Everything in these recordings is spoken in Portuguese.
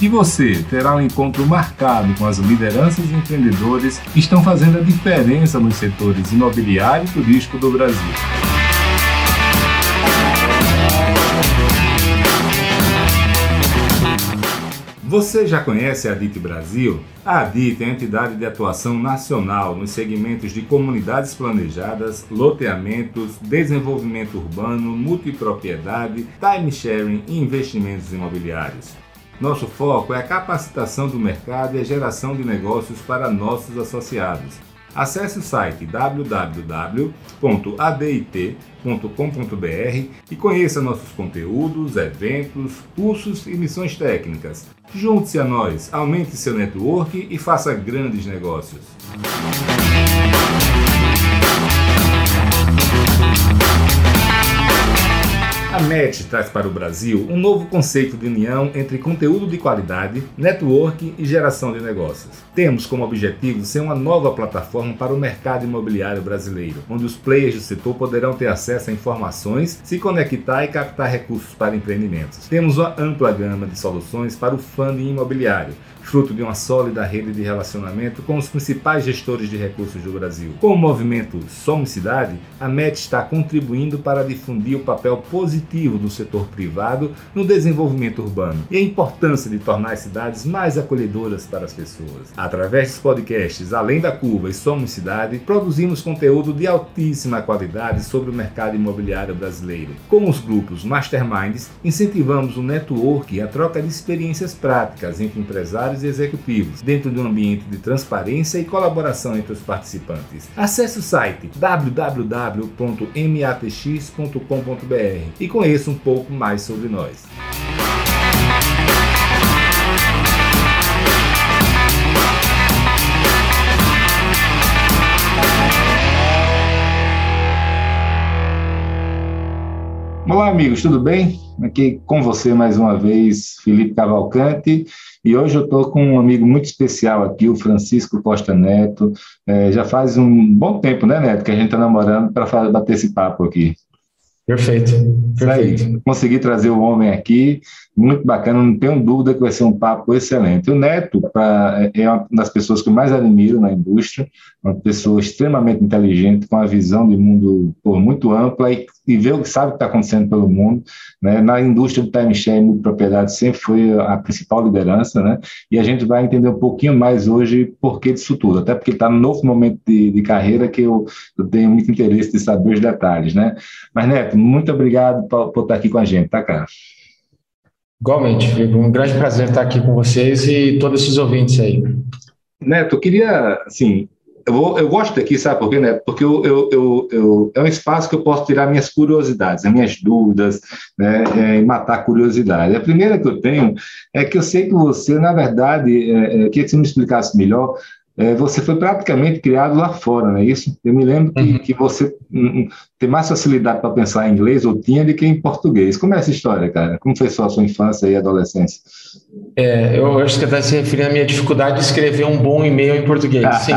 E você terá um encontro marcado com as lideranças e empreendedores que estão fazendo a diferença nos setores imobiliário e turístico do Brasil. Você já conhece a ADIT Brasil? A ADIT é a entidade de atuação nacional nos segmentos de comunidades planejadas, loteamentos, desenvolvimento urbano, multipropriedade, time sharing e investimentos imobiliários. Nosso foco é a capacitação do mercado e a geração de negócios para nossos associados. Acesse o site www.adit.com.br e conheça nossos conteúdos, eventos, cursos e missões técnicas. Junte-se a nós, aumente seu network e faça grandes negócios. A MET traz para o Brasil um novo conceito de união entre conteúdo de qualidade, network e geração de negócios. Temos como objetivo ser uma nova plataforma para o mercado imobiliário brasileiro, onde os players do setor poderão ter acesso a informações, se conectar e captar recursos para empreendimentos. Temos uma ampla gama de soluções para o funding imobiliário, fruto de uma sólida rede de relacionamento com os principais gestores de recursos do Brasil. Com o movimento Somos Cidade, a MET está contribuindo para difundir o papel positivo do setor privado no desenvolvimento urbano e a importância de tornar as cidades mais acolhedoras para as pessoas. Através dos podcasts Além da Curva e Somos Cidade, produzimos conteúdo de altíssima qualidade sobre o mercado imobiliário brasileiro. Com os grupos Masterminds, incentivamos o network e a troca de experiências práticas entre empresários e executivos, dentro de um ambiente de transparência e colaboração entre os participantes. Acesse o site www.matx.com.br e conheça um pouco mais sobre nós. Olá, amigos, tudo bem? Aqui com você mais uma vez, Felipe Cavalcante, e hoje eu estou com um amigo muito especial aqui, o Francisco Costa Neto. É, já faz um bom tempo, né, Neto, que a gente está namorando para bater esse papo aqui. Perfeito. Perfeito. Aí, consegui trazer o homem aqui, muito bacana, não tenho dúvida que vai ser um papo excelente. O Neto pra, é uma das pessoas que eu mais admiro na indústria, uma pessoa extremamente inteligente, com uma visão de mundo muito ampla e, e vê o que sabe o que está acontecendo pelo mundo. Né? Na indústria do timeshare e propriedade sempre foi a principal liderança, né? e a gente vai entender um pouquinho mais hoje por que disso tudo, até porque está no novo momento de, de carreira que eu, eu, tenho muito interesse de saber os detalhes. Né? Mas, Neto, muito obrigado por, por estar aqui com a gente, tá, cara? Igualmente, Felipe. Um grande prazer estar aqui com vocês e todos esses ouvintes aí. Neto, eu queria, assim, eu, eu gosto daqui, sabe por quê, Neto? Porque eu, eu, eu, eu, é um espaço que eu posso tirar minhas curiosidades, as minhas dúvidas, né, é, e matar a curiosidade. A primeira que eu tenho é que eu sei que você, na verdade, é, é, queria que você me explicasse melhor é, você foi praticamente criado lá fora, não é isso? Eu me lembro que, uhum. que você um, um, tem mais facilidade para pensar em inglês ou tinha do que em português. Como é essa história, cara? Como foi sua, sua infância e adolescência? É, eu acho que está se referindo à minha dificuldade de escrever um bom e-mail em português. Sim.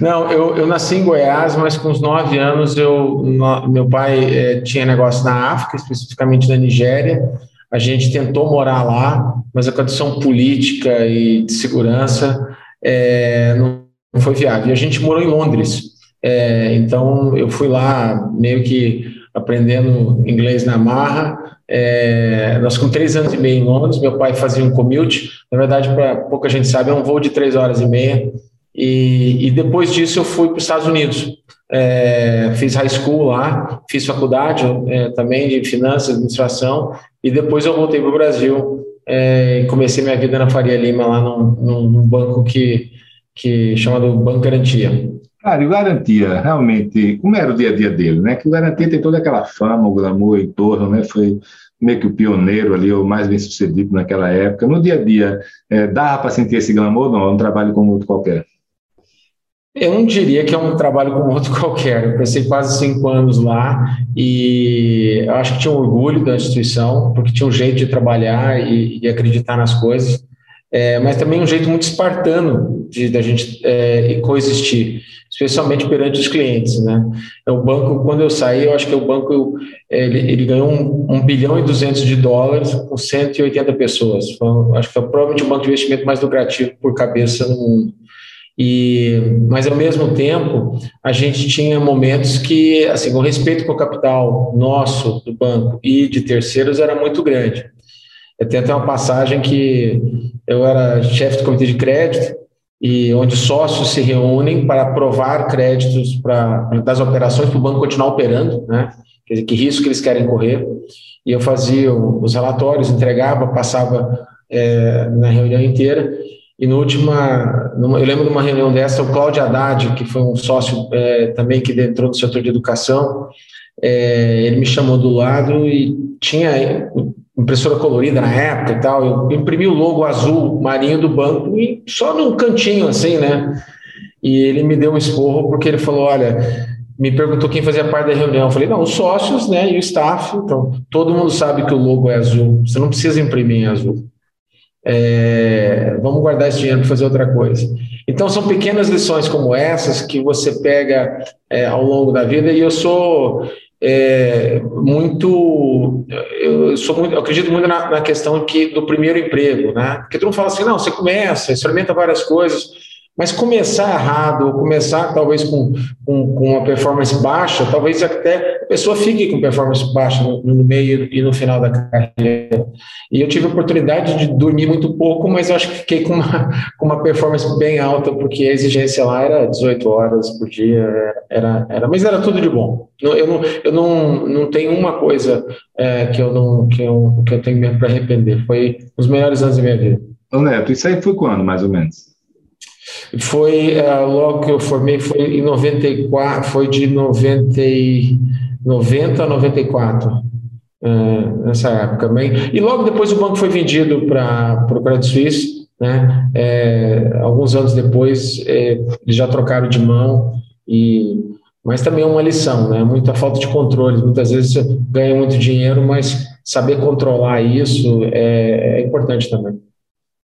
Não, eu, eu nasci em Goiás, mas com os nove anos eu, no, meu pai é, tinha negócio na África, especificamente na Nigéria. A gente tentou morar lá, mas a condição política e de segurança é, não foi viável. E a gente morou em Londres. É, então, eu fui lá meio que aprendendo inglês na marra. É, nós com três anos e meio em Londres, meu pai fazia um commute. Na verdade, para pouca gente sabe, é um voo de três horas e meia. E, e depois disso, eu fui para os Estados Unidos. É, fiz high school lá, fiz faculdade é, também de finanças, administração, e depois eu voltei para o Brasil é, comecei minha vida na Faria Lima, lá num, num banco que, que chamado Banco Garantia. Cara, e o Garantia, realmente, como era o dia a dia dele, né? Que o Garantia tem toda aquela fama, o glamour em torno, né? Foi meio que o pioneiro ali, o mais bem sucedido naquela época. No dia a dia, é, dava para sentir esse glamour ou não? É um trabalho como outro qualquer? Eu não diria que é um trabalho como outro qualquer. Eu passei quase cinco anos lá e acho que tinha um orgulho da instituição, porque tinha um jeito de trabalhar e, e acreditar nas coisas é, mas também um jeito muito espartano de da gente é, coexistir, especialmente perante os clientes, né? É o banco, quando eu saí, eu acho que o banco ele, ele ganhou um, um, bilhão e duzentos de dólares com 180 pessoas. Foi, acho que foi provavelmente o banco de investimento mais lucrativo por cabeça no mundo. E, mas ao mesmo tempo, a gente tinha momentos que, assim, o respeito com o capital nosso do banco e de terceiros era muito grande. Eu tenho até uma passagem que eu era chefe do comitê de crédito e onde sócios se reúnem para aprovar créditos para das operações para o banco continuar operando, né? Quer dizer, que risco que eles querem correr. E eu fazia os relatórios, entregava, passava é, na reunião inteira. E no última, eu lembro de uma reunião dessa, o Cláudio Haddad, que foi um sócio é, também que entrou no setor de educação, é, ele me chamou do lado e tinha impressora colorida na época e tal, eu imprimi o logo azul marinho do banco e só num cantinho assim, né? E ele me deu um esporro porque ele falou, olha, me perguntou quem fazia parte da reunião. Eu falei, não, os sócios, né, e o staff. Então, todo mundo sabe que o logo é azul. Você não precisa imprimir em azul. É, vamos guardar esse dinheiro para fazer outra coisa. Então, são pequenas lições como essas que você pega é, ao longo da vida. E eu sou é, muito, eu sou muito, eu acredito muito na, na, questão que do primeiro emprego, né? Porque todo mundo fala assim, não, você começa, experimenta várias coisas, mas começar errado, ou começar talvez com, com, com, uma performance baixa, talvez até a pessoa fique com performance baixa no, no, meio e no final da carreira. E eu tive a oportunidade de dormir muito pouco, mas eu acho que fiquei com uma, com uma performance bem alta, porque a exigência lá era 18 horas por dia, era, era, mas era tudo de bom. Eu não, eu não, não tenho uma coisa é, que, eu não, que, eu, que eu tenho para arrepender. Foi os melhores anos da minha vida. Ô Neto, isso aí foi quando, mais ou menos? Foi uh, logo que eu formei, foi em 94, foi de 90, 90 a 94, uh, nessa época. Bem, e logo depois o banco foi vendido para o Credit Suisse, né? É, alguns anos depois é, eles já trocaram de mão e mas também é uma lição, né? Muita falta de controle. Muitas vezes você ganha muito dinheiro, mas saber controlar isso é, é importante também.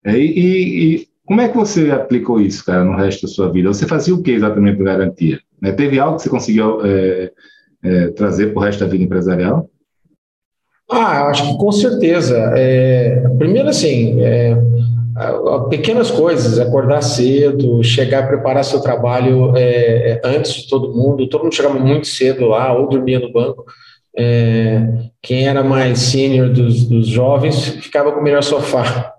É, e, e, como é que você aplicou isso, cara, no resto da sua vida? Você fazia o que exatamente para garantia? Né? Teve algo que você conseguiu é, é, trazer para o resto da vida empresarial? Ah, acho que com certeza. É, primeiro, assim, é, pequenas coisas, acordar cedo, chegar, preparar seu trabalho é, é, antes de todo mundo. Todo mundo chegava muito cedo lá, ou dormia no banco. É, quem era mais sênior dos, dos, jovens ficava com o melhor sofá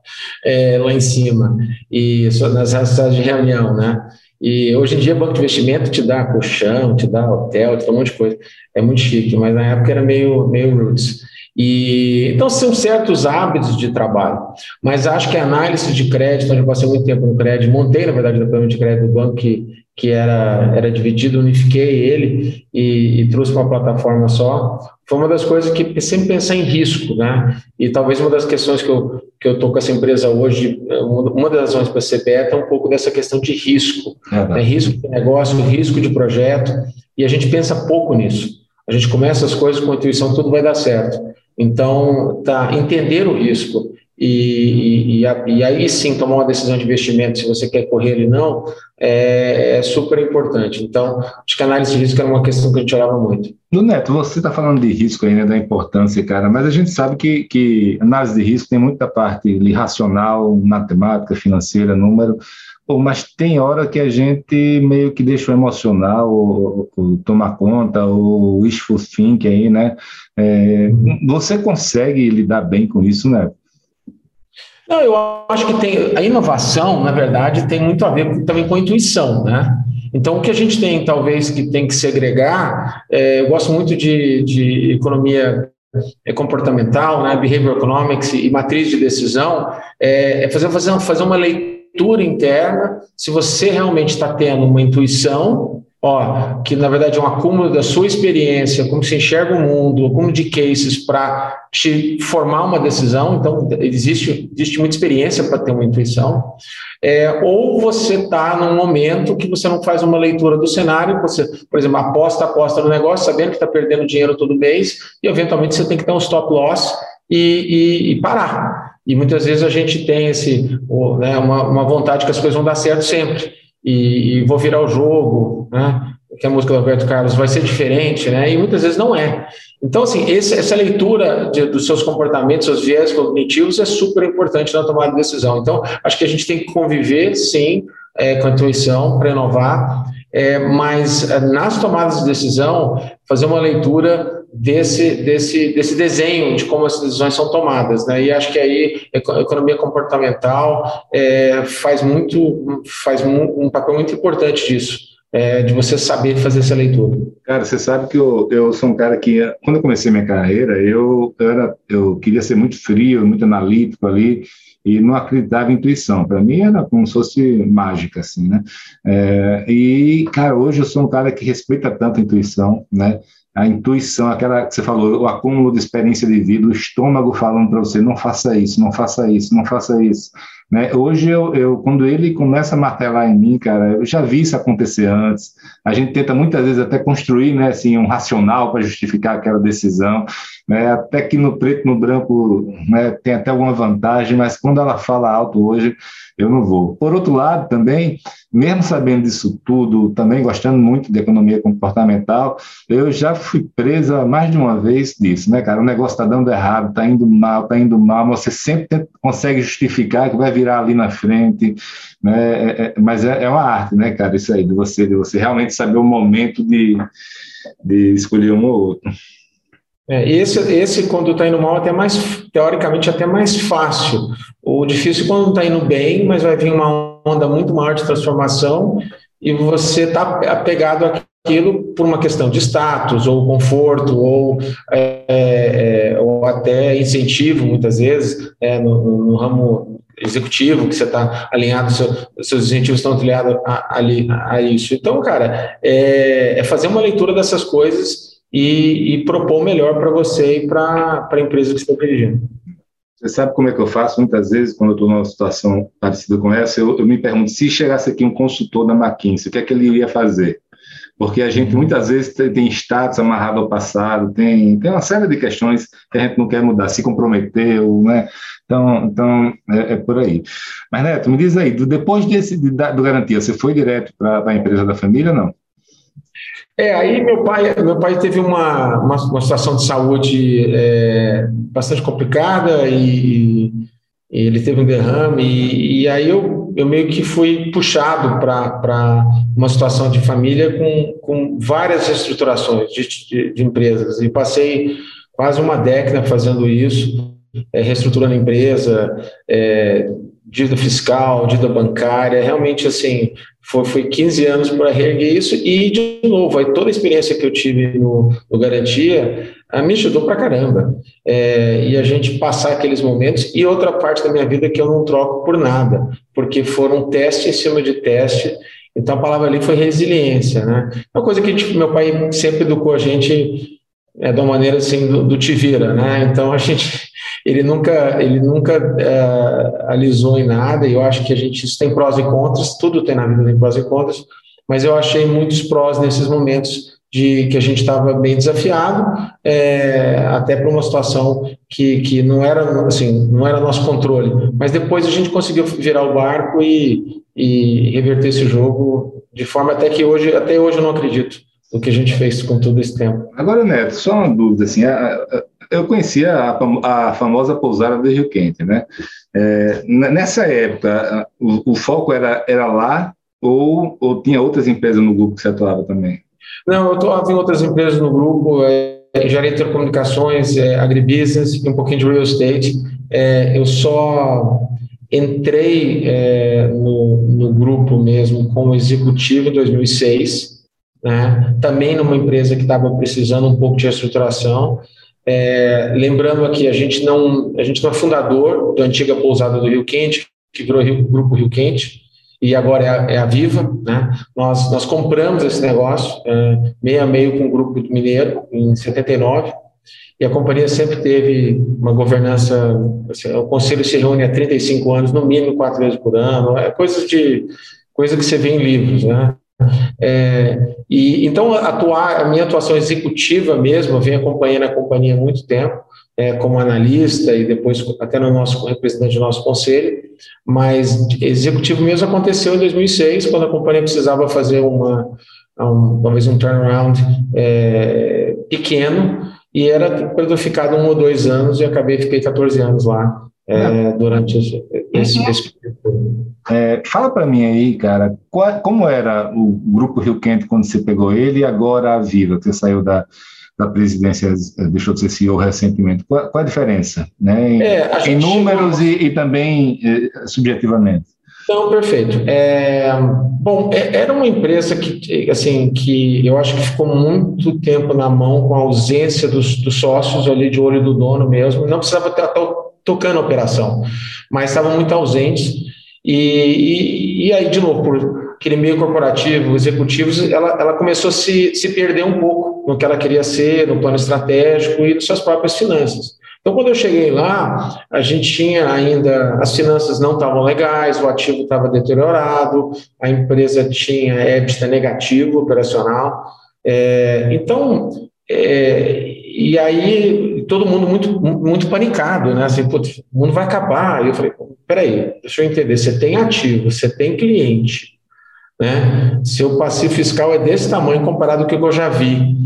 é, lá em cima, e nas salas de reunião, né? E hoje em dia, banco de investimento te dá colchão, te dá hotel, te dá um monte de coisa. É muito chique, mas na época era meio, meio roots. E, então, são certos hábitos de trabalho. Mas acho que a análise de crédito, eu passei muito tempo no crédito, montei, na verdade, o departamento de crédito do banco, que que era, era dividido, unifiquei ele e, e trouxe uma plataforma só. Foi uma das coisas que sempre pensar em risco, né? E talvez uma das questões que eu que eu estou com essa empresa hoje, uma das razões para ser beta é um pouco dessa questão de risco, é né? risco de negócio, risco de projeto, e a gente pensa pouco nisso. A gente começa as coisas com a intuição, tudo vai dar certo. Então, tá, entender o risco e, e, e, aí sim tomar uma decisão de investimento, se você quer correr ele não, é, é, super importante. Então, acho que a análise de risco era uma questão que a gente olhava muito. Do Neto, você está falando de risco ainda, da importância, cara, mas a gente sabe que, que análise de risco tem muita parte racional, matemática, financeira, número, mas tem hora que a gente meio que deixa o emocional ou, ou tomar conta, ou o wishful thinking aí, né? É, você consegue lidar bem com isso, Neto? Não, eu acho que tem a inovação, na verdade, tem muito a ver também com a intuição, né? Então, o que a gente tem, talvez, que tem que segregar, é, eu gosto muito de, de economia é, comportamental, né, behavior economics e matriz de decisão, é, é fazer, fazer, fazer uma leitura interna, se você realmente está tendo uma intuição ó, que na verdade é um acúmulo da sua experiência, como se enxerga o mundo, acúmulo de cases para te formar uma decisão. Então, existe, existe muita experiência para ter uma intuição. É, ou você está num momento que você não faz uma leitura do cenário, você, por exemplo, aposta, aposta no negócio, sabendo que está perdendo dinheiro todo mês, e eventualmente você tem que ter um stop loss e, e, e parar. E muitas vezes a gente tem esse, né, uma, uma vontade que as coisas vão dar certo sempre e, e vou virar o jogo, né? que a música do Roberto Carlos vai ser diferente, né? E muitas vezes não é. Então, assim, esse, essa leitura de, dos seus comportamentos, seus viés cognitivos é super importante na tomada de decisão. Então, acho que a gente tem que conviver, sim, é, com a intuição para inovar, é, mas é, nas tomadas de decisão, fazer uma leitura desse, desse, desse desenho de como as decisões são tomadas. Né? E acho que aí economia comportamental é, faz, muito, faz um papel muito importante disso. É, de você saber fazer essa leitura. Cara, você sabe que eu, eu sou um cara que, quando eu comecei minha carreira, eu, eu, era, eu queria ser muito frio, muito analítico ali, e não acreditava em intuição. Para mim era como se fosse mágica, assim, né? É, e, cara, hoje eu sou um cara que respeita tanto a intuição, né? A intuição, aquela que você falou, o acúmulo de experiência de vida, o estômago falando para você, não faça isso, não faça isso, não faça isso. Né? Hoje, eu, eu, quando ele começa a martelar em mim, cara, eu já vi isso acontecer antes. A gente tenta muitas vezes até construir né, assim, um racional para justificar aquela decisão, né? até que no preto no branco né, tem até alguma vantagem, mas quando ela fala alto hoje, eu não vou. Por outro lado, também, mesmo sabendo disso tudo, também gostando muito de economia comportamental, eu já fui presa mais de uma vez disso, né, cara? O negócio está dando errado, está indo mal, está indo mal, você sempre consegue justificar que vai virar ali na frente, né? É, é, mas é, é, uma arte, né, cara, isso aí, de você, de você realmente saber o momento de, de escolher um ou outro. É, esse, esse, quando está indo mal, até mais, teoricamente, até mais fácil. O difícil quando está indo bem, mas vai vir uma onda muito maior de transformação e você está apegado àquilo por uma questão de status, ou conforto, ou, é, é, ou até incentivo, muitas vezes, é, no, no, ramo executivo, que você está alinhado, seu, seus incentivos estão alinhados a, a, a, isso. Então, cara, é, é fazer uma leitura dessas coisas e, e propor o melhor para você e para a empresa que você está dirigindo. Você sabe como é que eu faço? Muitas vezes, quando eu estou numa situação parecida com essa, eu, eu, me pergunto, se chegasse aqui um consultor da McKinsey, o que é que ele iria fazer? Porque a gente muitas vezes tem, status amarrado ao passado, tem, tem uma série de questões que a gente não quer mudar, se comprometeu, né? Então, então é, é por aí. Mas, Neto, me diz aí, depois desse, de, do Garantia, você foi direto para a empresa da família ou não? É, aí meu pai, meu pai teve uma, uma, uma situação de saúde é, bastante complicada e, e, ele teve um derrame e, e, aí eu, eu meio que fui puxado para uma situação de família com, com várias reestruturações de, de, de empresas e passei quase uma década fazendo isso, é, reestruturando a empresa, é, dívida fiscal, dívida bancária, realmente assim, foi, foi 15 anos para reerguer isso e, de novo, aí toda a experiência que eu tive no, no Garantia a, me ajudou para caramba. É, e a gente passar aqueles momentos e outra parte da minha vida que eu não troco por nada, porque foram teste em cima de teste, então a palavra ali foi resiliência, né? Uma coisa que tipo, meu pai sempre educou a gente é, uma maneira assim, do, do te vira, né? Então a gente ele nunca, ele nunca uh, alisou em nada, e eu acho que a gente, isso tem prós e contras, tudo tem na vida tem prós e contras, mas eu achei muitos prós nesses momentos de que a gente estava bem desafiado, é, até para uma situação que, que não era assim, não era nosso controle. Mas depois a gente conseguiu virar o barco e, e reverter esse jogo de forma até que hoje, até hoje eu não acredito no que a gente fez com todo esse tempo. Agora, Neto, só uma dúvida assim, a, a, eu conhecia a, a, famosa pousada do Rio Quente, né? É, nessa época, o, o, foco era, era lá ou, ou tinha outras empresas no grupo que você atuava também? Não, eu atuava em outras empresas no grupo, é, engenharia de telecomunicações, é, agribusiness e um pouquinho de real estate. É, eu só entrei é, no, no grupo mesmo como executivo em 2006, né? também numa empresa que estava precisando um pouco de reestruturação. É, lembrando aqui, a gente não a gente não é fundador da antiga pousada do Rio Quente, que virou Rio, Grupo Rio Quente. e agora é a, é a Viva. Né? Nós, nós compramos esse negócio é, meio a meio com o Grupo Mineiro, em 79, e a companhia sempre teve uma governança, assim, o conselho se reúne há 35 anos, no mínimo quatro vezes por ano, é coisa de coisa que você vê em livros, né? É, e então atuar, a minha atuação executiva mesmo, eu venho acompanhando a companhia há muito tempo, é, como analista e depois até no nosso representante do nosso conselho, mas executivo mesmo aconteceu em 2006, quando a companhia precisava fazer uma, um, talvez um turnaround é, pequeno, e era para ficar um ou dois anos, e acabei, fiquei 14 anos lá é, durante esse, esse, uhum. esse período. É, fala para mim aí, cara, qual, como era o Grupo Rio Quente quando você pegou ele e agora a Viva, que você saiu da, da presidência, deixou de ser CEO recentemente. Qual, qual a diferença, né? Em, é, em números chegou... e, e, também eh, subjetivamente. Então, perfeito. É, bom, é, era uma empresa que, assim, que eu acho que ficou muito tempo na mão com a ausência dos, dos sócios ali de olho do dono mesmo. Não precisava estar tocando a operação, mas estavam muito ausentes. E, e, e, aí, de novo, por aquele meio corporativo, executivos, ela, ela começou a se, se perder um pouco no que ela queria ser, no plano estratégico e nas suas próprias finanças. Então, quando eu cheguei lá, a gente tinha ainda, as finanças não estavam legais, o ativo estava deteriorado, a empresa tinha EBITDA negativo operacional. É, então, é, e aí todo mundo muito, muito panicado, né? Assim, o mundo vai acabar. E eu falei, peraí, deixa eu entender, você tem ativo, você tem cliente, né? Seu passivo fiscal é desse tamanho comparado com o que eu já vi.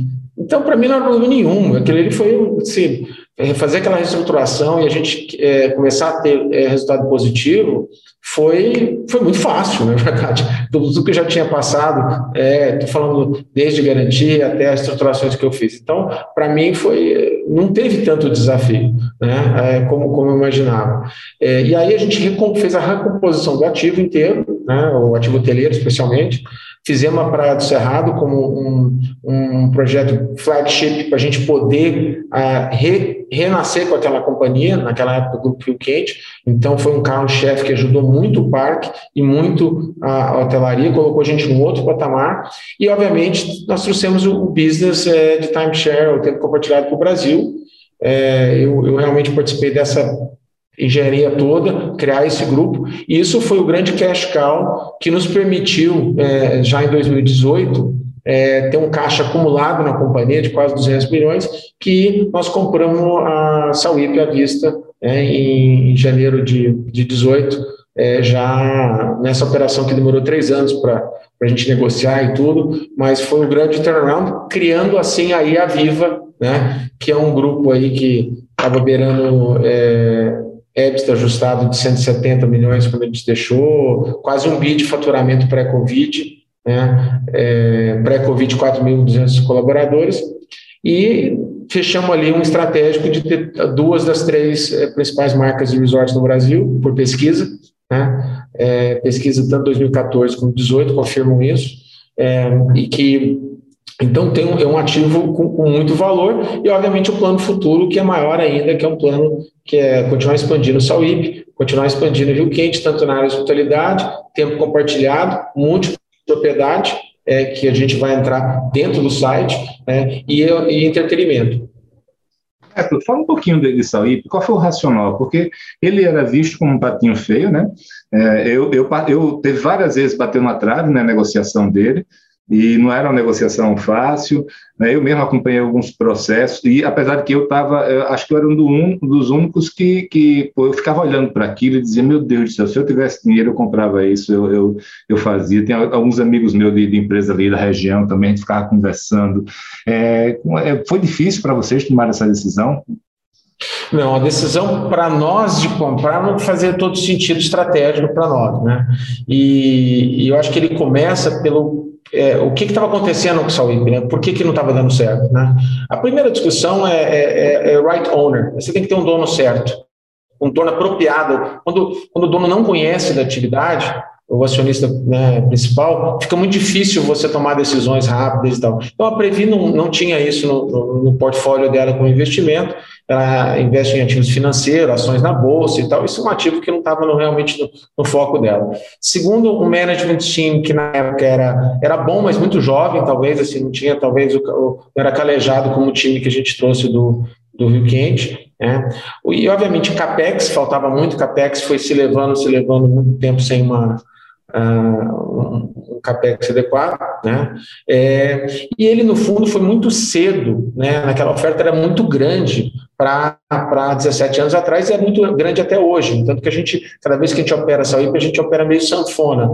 Então, para mim, não era problema nenhum. Aquele ali foi, assim, fazer aquela reestruturação e a gente é, começar a ter é, resultado positivo foi, foi muito fácil, na verdade. Tudo que eu já tinha passado, estou é, falando desde garantia até as estruturações que eu fiz. Então, para mim, foi não teve tanto desafio né, é, como, como eu imaginava. É, e aí a gente fez a recomposição do ativo inteiro, né, o ativo hoteleiro especialmente, Fizemos a Praia do Cerrado como um, um projeto flagship para a gente poder uh, re, renascer com aquela companhia, naquela época, o Grupo Rio Quente. Então, foi um carro-chefe que ajudou muito o parque e muito a, hotelaria, colocou a gente num outro patamar. E, obviamente, nós trouxemos o, o business é, de timeshare, o tempo compartilhado para o Brasil. É, eu, eu realmente participei dessa engenharia toda, criar esse grupo. E isso foi o grande cash cow que nos permitiu, é, já em 2018, é, ter um caixa acumulado na companhia de quase 200 milhões, que nós compramos a Sauípe à vista é, em, em, janeiro de, de 18, é, já nessa operação que demorou três anos para a gente negociar e tudo, mas foi um grande turnaround, criando assim aí a Viva, né, que é um grupo aí que estava beirando é, EBITDA ajustado de 170 milhões quando a gente deixou, quase um bi de faturamento pré-Covid, né? É, pré-Covid 4.200 colaboradores, e fechamos ali um estratégico de ter duas das três é, principais marcas de resorts no Brasil, por pesquisa, né? É, pesquisa tanto 2014 como 2018 confirmam isso, é, e que então tem um, é um ativo com, com, muito valor e, obviamente, o plano futuro, que é maior ainda, que é um plano que é continuar expandindo o Sauípe, continuar expandindo o Rio Quente, tanto na área de hospitalidade, tempo compartilhado, multipropriedade, é, que a gente vai entrar dentro do site, é, e, e entretenimento. É, fala um pouquinho de, de qual foi o racional? Porque ele era visto como um patinho feio, né? É, eu, eu, eu teve várias vezes batendo na trave na negociação dele, e não era uma negociação fácil. Né? Eu mesmo acompanhei alguns processos e apesar de que eu estava, acho que eu era um, do um dos únicos que, que pô, eu ficava olhando para aquilo e dizia, meu Deus do céu, se eu tivesse dinheiro eu comprava isso, eu, eu, eu fazia. Tem alguns amigos meus de, de, empresa ali da região também, a gente ficava conversando. É, é foi difícil para vocês tomar essa decisão? Não, a decisão para nós de comprar não fazia todo sentido estratégico para nós, né? E, e eu acho que ele começa pelo é, o que estava acontecendo com o Sauípe, né? Por que, que não estava dando certo, né? A primeira discussão é, é, é, é, right owner. Você tem que ter um dono certo, um dono apropriado. Quando, quando o dono não conhece da atividade, o acionista né, principal, fica muito difícil você tomar decisões rápidas e tal. Então, a Previ não, não tinha isso no, no, portfólio dela como investimento, ela investe em ativos financeiros, ações na bolsa e tal, isso é um ativo que não estava realmente no, no, foco dela. Segundo, o management team, que na época era, era bom, mas muito jovem, talvez, assim, não tinha, talvez, o, o, era calejado como o time que a gente trouxe do, do Rio Quente, né? E, obviamente, CAPEX, faltava muito CAPEX, foi se levando, se levando muito tempo sem uma, um, capex adequado, né? É, e ele no fundo foi muito cedo, né? Naquela oferta era muito grande para 17 anos atrás e é muito grande até hoje. Tanto que a gente, cada vez que a gente opera essa IP, a gente opera meio sanfona.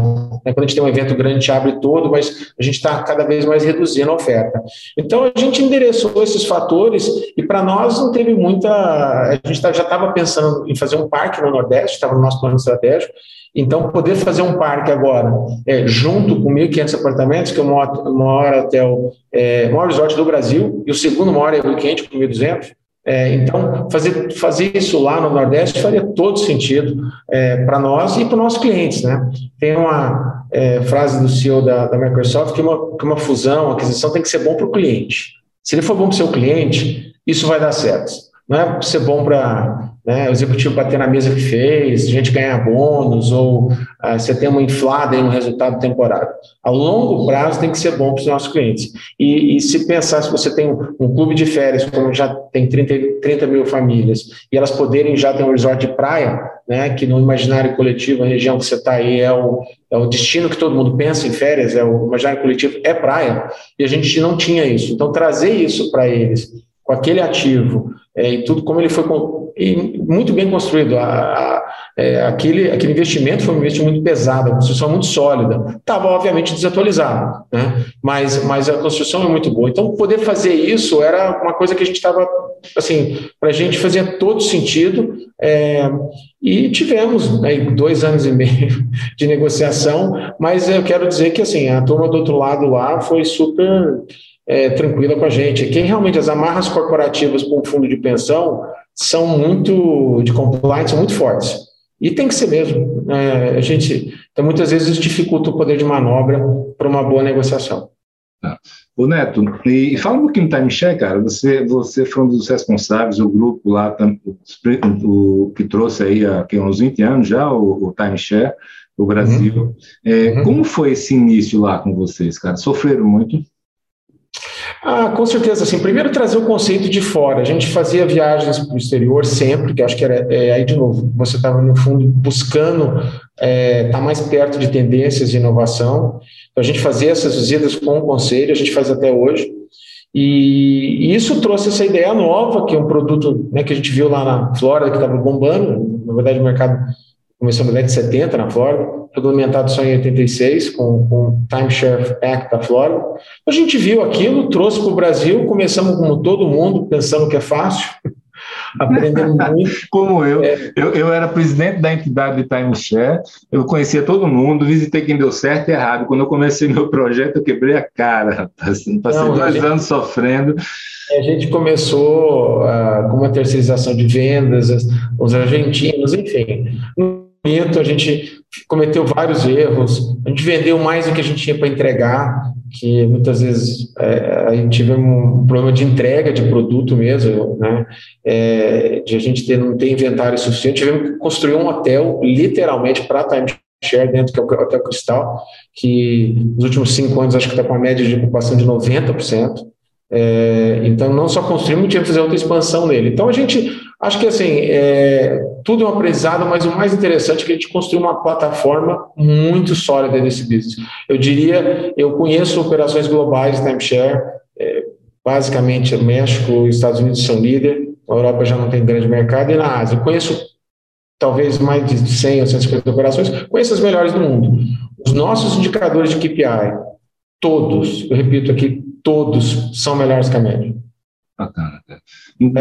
Né? Quando a gente tem um evento grande, a gente abre todo, mas a gente está cada vez mais reduzindo a oferta. Então a gente endereçou esses fatores e para nós não teve muita. A gente tá, já estava pensando em fazer um parque no Nordeste, estava no nosso plano estratégico, então, poder fazer um parque agora, é, junto com 1.500 apartamentos, que é o maior, maior hotel, é, maior resort do Brasil, e o segundo maior é o Quente, com 1.200. É, então, fazer, fazer isso lá no Nordeste faria todo sentido é, para nós e para os nossos clientes. Né? Tem uma é, frase do CEO da, da Microsoft que uma, que uma fusão, uma aquisição tem que ser bom para o cliente. Se ele for bom para o seu cliente, isso vai dar certo. Não é ser bom para né, o executivo bater na mesa que fez, a gente ganhar bônus, ou ah, você ter uma inflada em um resultado temporário. A longo prazo tem que ser bom para os nossos clientes. E, e, se pensar, se você tem um, um, clube de férias, como já tem 30, 30 mil famílias, e elas poderem já ter um resort de praia, né, que no imaginário coletivo, a região que você está aí é o, é o destino que todo mundo pensa em férias, é o imaginário coletivo, é praia, e a gente não tinha isso. Então, trazer isso para eles, com aquele ativo, é, e tudo como ele foi muito bem construído. A, a, é, aquele, aquele investimento foi um investimento muito pesado, a construção muito sólida. Estava, obviamente, desatualizado, né? mas, mas a construção é muito boa. Então, poder fazer isso era uma coisa que a gente estava, assim, para a gente fazia todo sentido. É, e tivemos né, dois anos e meio de negociação, mas eu quero dizer que assim a turma do outro lado lá foi super é, tranquila com a gente. Quem realmente as amarras corporativas para um fundo de pensão são muito de compliance, são muito fortes. E tem que ser mesmo. É, a gente, então, muitas vezes isso dificulta o poder de manobra para uma boa negociação. Tá. O Neto, e fala um pouquinho do timeshare, cara. Você, você foi um dos responsáveis, o grupo lá, o, que trouxe aí há uns 20 anos já, o, o timeshare, o Brasil. Uhum. É, uhum. Como foi esse início lá com vocês, cara? Sofreram muito? Ah, com certeza, assim, primeiro trazer o conceito de fora. A gente fazia viagens para o exterior sempre, que acho que era é, aí de novo, você estava no fundo buscando estar é, tá mais perto de tendências de inovação. Então a gente fazia essas visitas com o conselho, a gente faz até hoje. E, e isso trouxe essa ideia nova, que é um produto né, que a gente viu lá na Flórida, que estava bombando, na verdade o mercado começou na década de 70 na Flórida, regulamentado só em 86 com, com o Timeshare Act da Flórida. A gente viu aquilo, trouxe para o Brasil, começamos como todo mundo, pensando que é fácil, aprendendo muito. Como eu. É. eu. Eu era presidente da entidade de Timeshare, eu conhecia todo mundo, visitei quem deu certo e errado. Quando eu comecei meu projeto, eu quebrei a cara, passei Não, dois gente, anos sofrendo. A gente começou uh, com uma terceirização de vendas, os argentinos, enfim a gente cometeu vários erros, a gente vendeu mais do que a gente tinha para entregar, que muitas vezes é, a gente tivemos um problema de entrega de produto mesmo, né? É, de a gente ter, não ter inventário suficiente, tivemos que construir um hotel literalmente para timeshare dentro, que é o Hotel Cristal, que nos últimos cinco anos acho que está com uma média de ocupação de 90%. É, então, não só construímos, tinha que fazer outra expansão nele. Então, a gente, acho que assim, é, tudo é um aprendizado, mas o mais interessante é que a gente construiu uma plataforma muito sólida desse business. Eu diria, eu conheço operações globais timeshare, é, basicamente México Estados Unidos são líder, a Europa já não tem grande mercado, e na Ásia. Eu conheço talvez mais de 100 ou 150 operações, conheço as melhores do mundo. Os nossos indicadores de KPI, todos, eu repito aqui, todos são melhores que a média. Bacana, cara.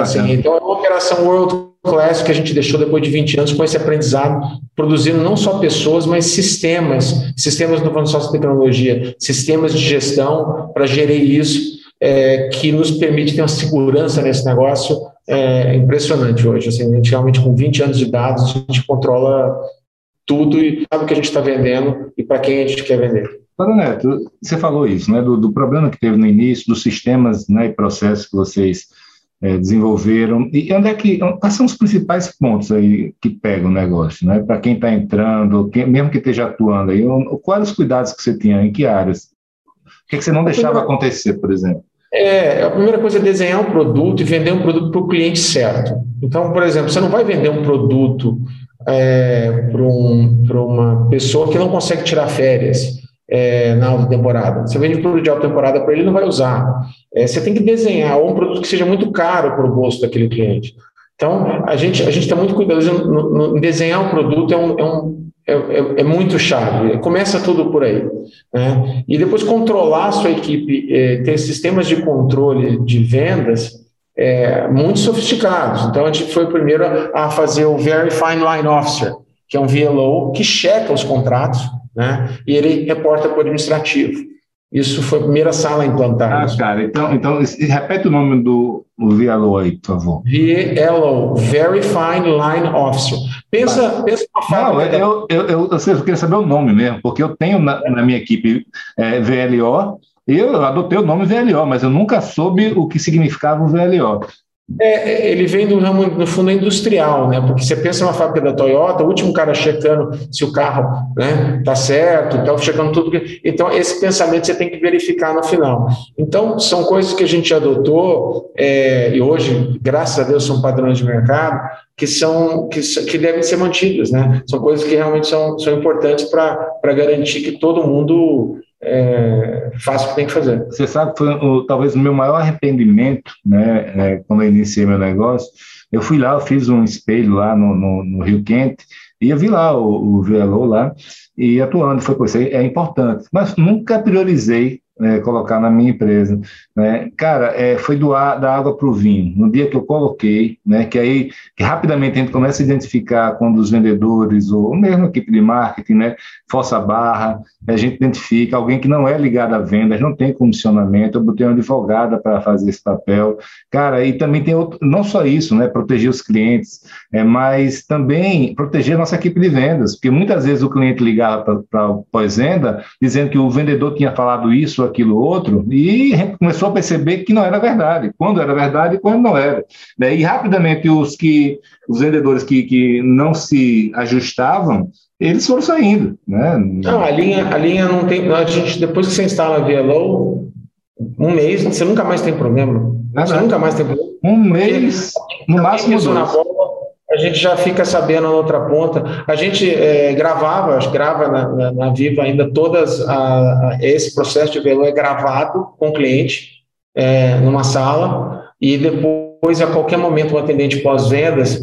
Assim, então é uma operação World Class que a gente deixou depois de 20 anos com esse aprendizado, produzindo não só pessoas, mas sistemas, sistemas não falando só de tecnologia, sistemas de gestão para gerir isso, é, que nos permite ter uma segurança nesse negócio é, impressionante hoje. Assim, a gente realmente com 20 anos de dados, a gente controla tudo e sabe o que a gente está vendendo e para quem a gente quer vender. Para Neto, você falou isso, né, do, do, problema que teve no início, dos sistemas né, e processos que vocês é, desenvolveram. E onde é que, quais são os principais pontos aí que pegam o negócio, né? Para quem está entrando, quem, mesmo que esteja atuando aí, quais os cuidados que você tinha, em que áreas? O que, que você não deixava acontecer, por exemplo? É, a primeira coisa é desenhar um produto e vender um produto para o cliente certo. Então, por exemplo, você não vai vender um produto é, para um, uma pessoa que não consegue tirar férias é, na alta temporada. Você vende um produto de alta temporada para ele, não vai usar. É, você tem que desenhar um produto que seja muito caro para o bolso daquele cliente. Então, a gente a está muito cuidadoso em desenhar um produto, é, um, é, um, é, é, é, muito chave. Começa tudo por aí. Né? E depois controlar a sua equipe, é, ter sistemas de controle de vendas é, muito sofisticados. Então, a gente foi o primeiro a fazer o Verifying Line Officer, que é um VLO que checa os contratos né? e ele reporta para o administrativo. Isso foi a primeira sala implantada. Ah, cara, então, então repete o nome do VLO aí, por favor. VLO, Verifying Line Officer. Pensa, Mas, pensa uma fábrica. Não, eu, eu, eu, eu, eu queria saber o nome mesmo, porque eu tenho na, na minha equipe é, VLO, e eu adotei o nome VLO, mas eu nunca soube o que significava o VLO. É, ele vem do ramo, no fundo, industrial, né? Porque você pensa numa fábrica da Toyota, o último cara checando se o carro né, tá certo, tá checando tudo. Então, esse pensamento você tem que verificar no final. Então, são coisas que a gente adotou, é, e hoje, graças a Deus, são padrões de mercado, que são que, que devem ser mantidas, né? São coisas que realmente são, são importantes para garantir que todo mundo é, faça o que tem que fazer. Você sabe que foi o, talvez o meu maior arrependimento, né, é, quando eu iniciei meu negócio, eu fui lá, eu fiz um espelho lá no, no, no Rio Quente, e eu vi lá o, o lá, e atuando, foi, isso é importante, mas nunca priorizei é, colocar na minha empresa. Né? Cara, é, foi doar da água para o vinho. No dia que eu coloquei, né, que aí que rapidamente a gente começa a identificar quando os vendedores ou mesmo a equipe de marketing, né, força a barra, a gente identifica alguém que não é ligado a vendas, não tem comissionamento, eu botei uma advogada para fazer esse papel. Cara, e também tem outro, não só isso, né, proteger os clientes, é, mas também proteger a nossa equipe de vendas, porque muitas vezes o cliente ligava para pós-venda dizendo que o vendedor tinha falado isso, aquilo, outro, e começou a perceber que não era verdade, quando era verdade e quando não era. Né? E rapidamente os que os vendedores que, que não se ajustavam eles foram saindo. Né? Não, a linha, a linha não tem. A gente, depois que você instala a VLO, um mês, você nunca mais tem problema. Você nunca mais tem problema. Um mês, no máximo dois. Na bola, gente já fica sabendo na outra ponta. A gente é, gravava, grava na, na, na, Viva ainda todas a, a, esse processo de VLO é gravado com o cliente é, numa sala e depois, a qualquer momento, um atendente pós-vendas,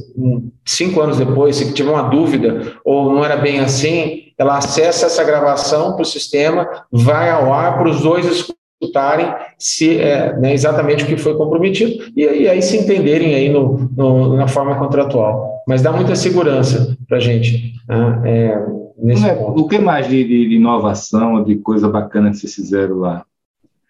cinco anos depois, se tiver uma dúvida ou não era bem assim, ela acessa essa gravação para o sistema, vai ao ar para os dois escutarem se é, né, exatamente o que foi comprometido e, e aí se entenderem aí no, no, na forma contratual. Mas dá muita segurança para a gente. Né, é, o que mais de, de, de inovação, de coisa bacana que vocês fizeram lá?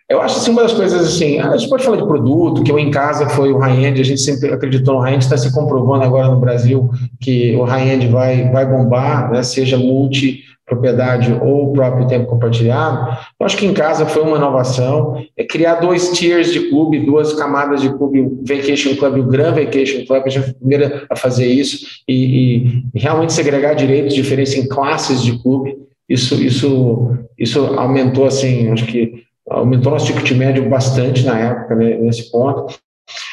Eu acho assim, uma das coisas assim, a gente pode falar de produto, que o em casa foi o high-end, a gente sempre acreditou no high-end, está se comprovando agora no Brasil que o high-end vai, vai bombar, né, seja multi propriedade ou o próprio tempo compartilhado. Eu acho que em casa foi uma inovação, é criar dois tiers de clube, duas camadas de clube, o Vacation Club e o Grand Vacation Club, a gente foi a primeira a fazer isso, e, e realmente segregar direitos, diferença em classes de clube, isso, isso, isso aumentou, assim, acho que aumentou nosso ticket médio bastante na época, né, nesse ponto.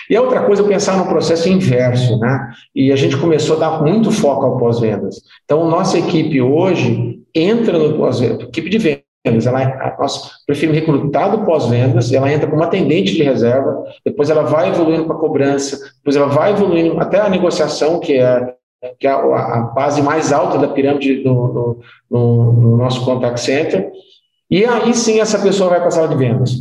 E a outra coisa é pensar no processo inverso, né? E a gente começou a dar muito foco ao pós-vendas. Então, nossa equipe hoje entra no pós-vendas, equipe de vendas, ela, nós preferimos recrutar do pós-vendas, ela entra como atendente de reserva, depois ela vai evoluindo para cobrança, depois ela vai evoluindo até a negociação, que é, que é a, base mais alta da pirâmide do, no, no nosso contact center, e aí sim essa pessoa vai para a sala de vendas.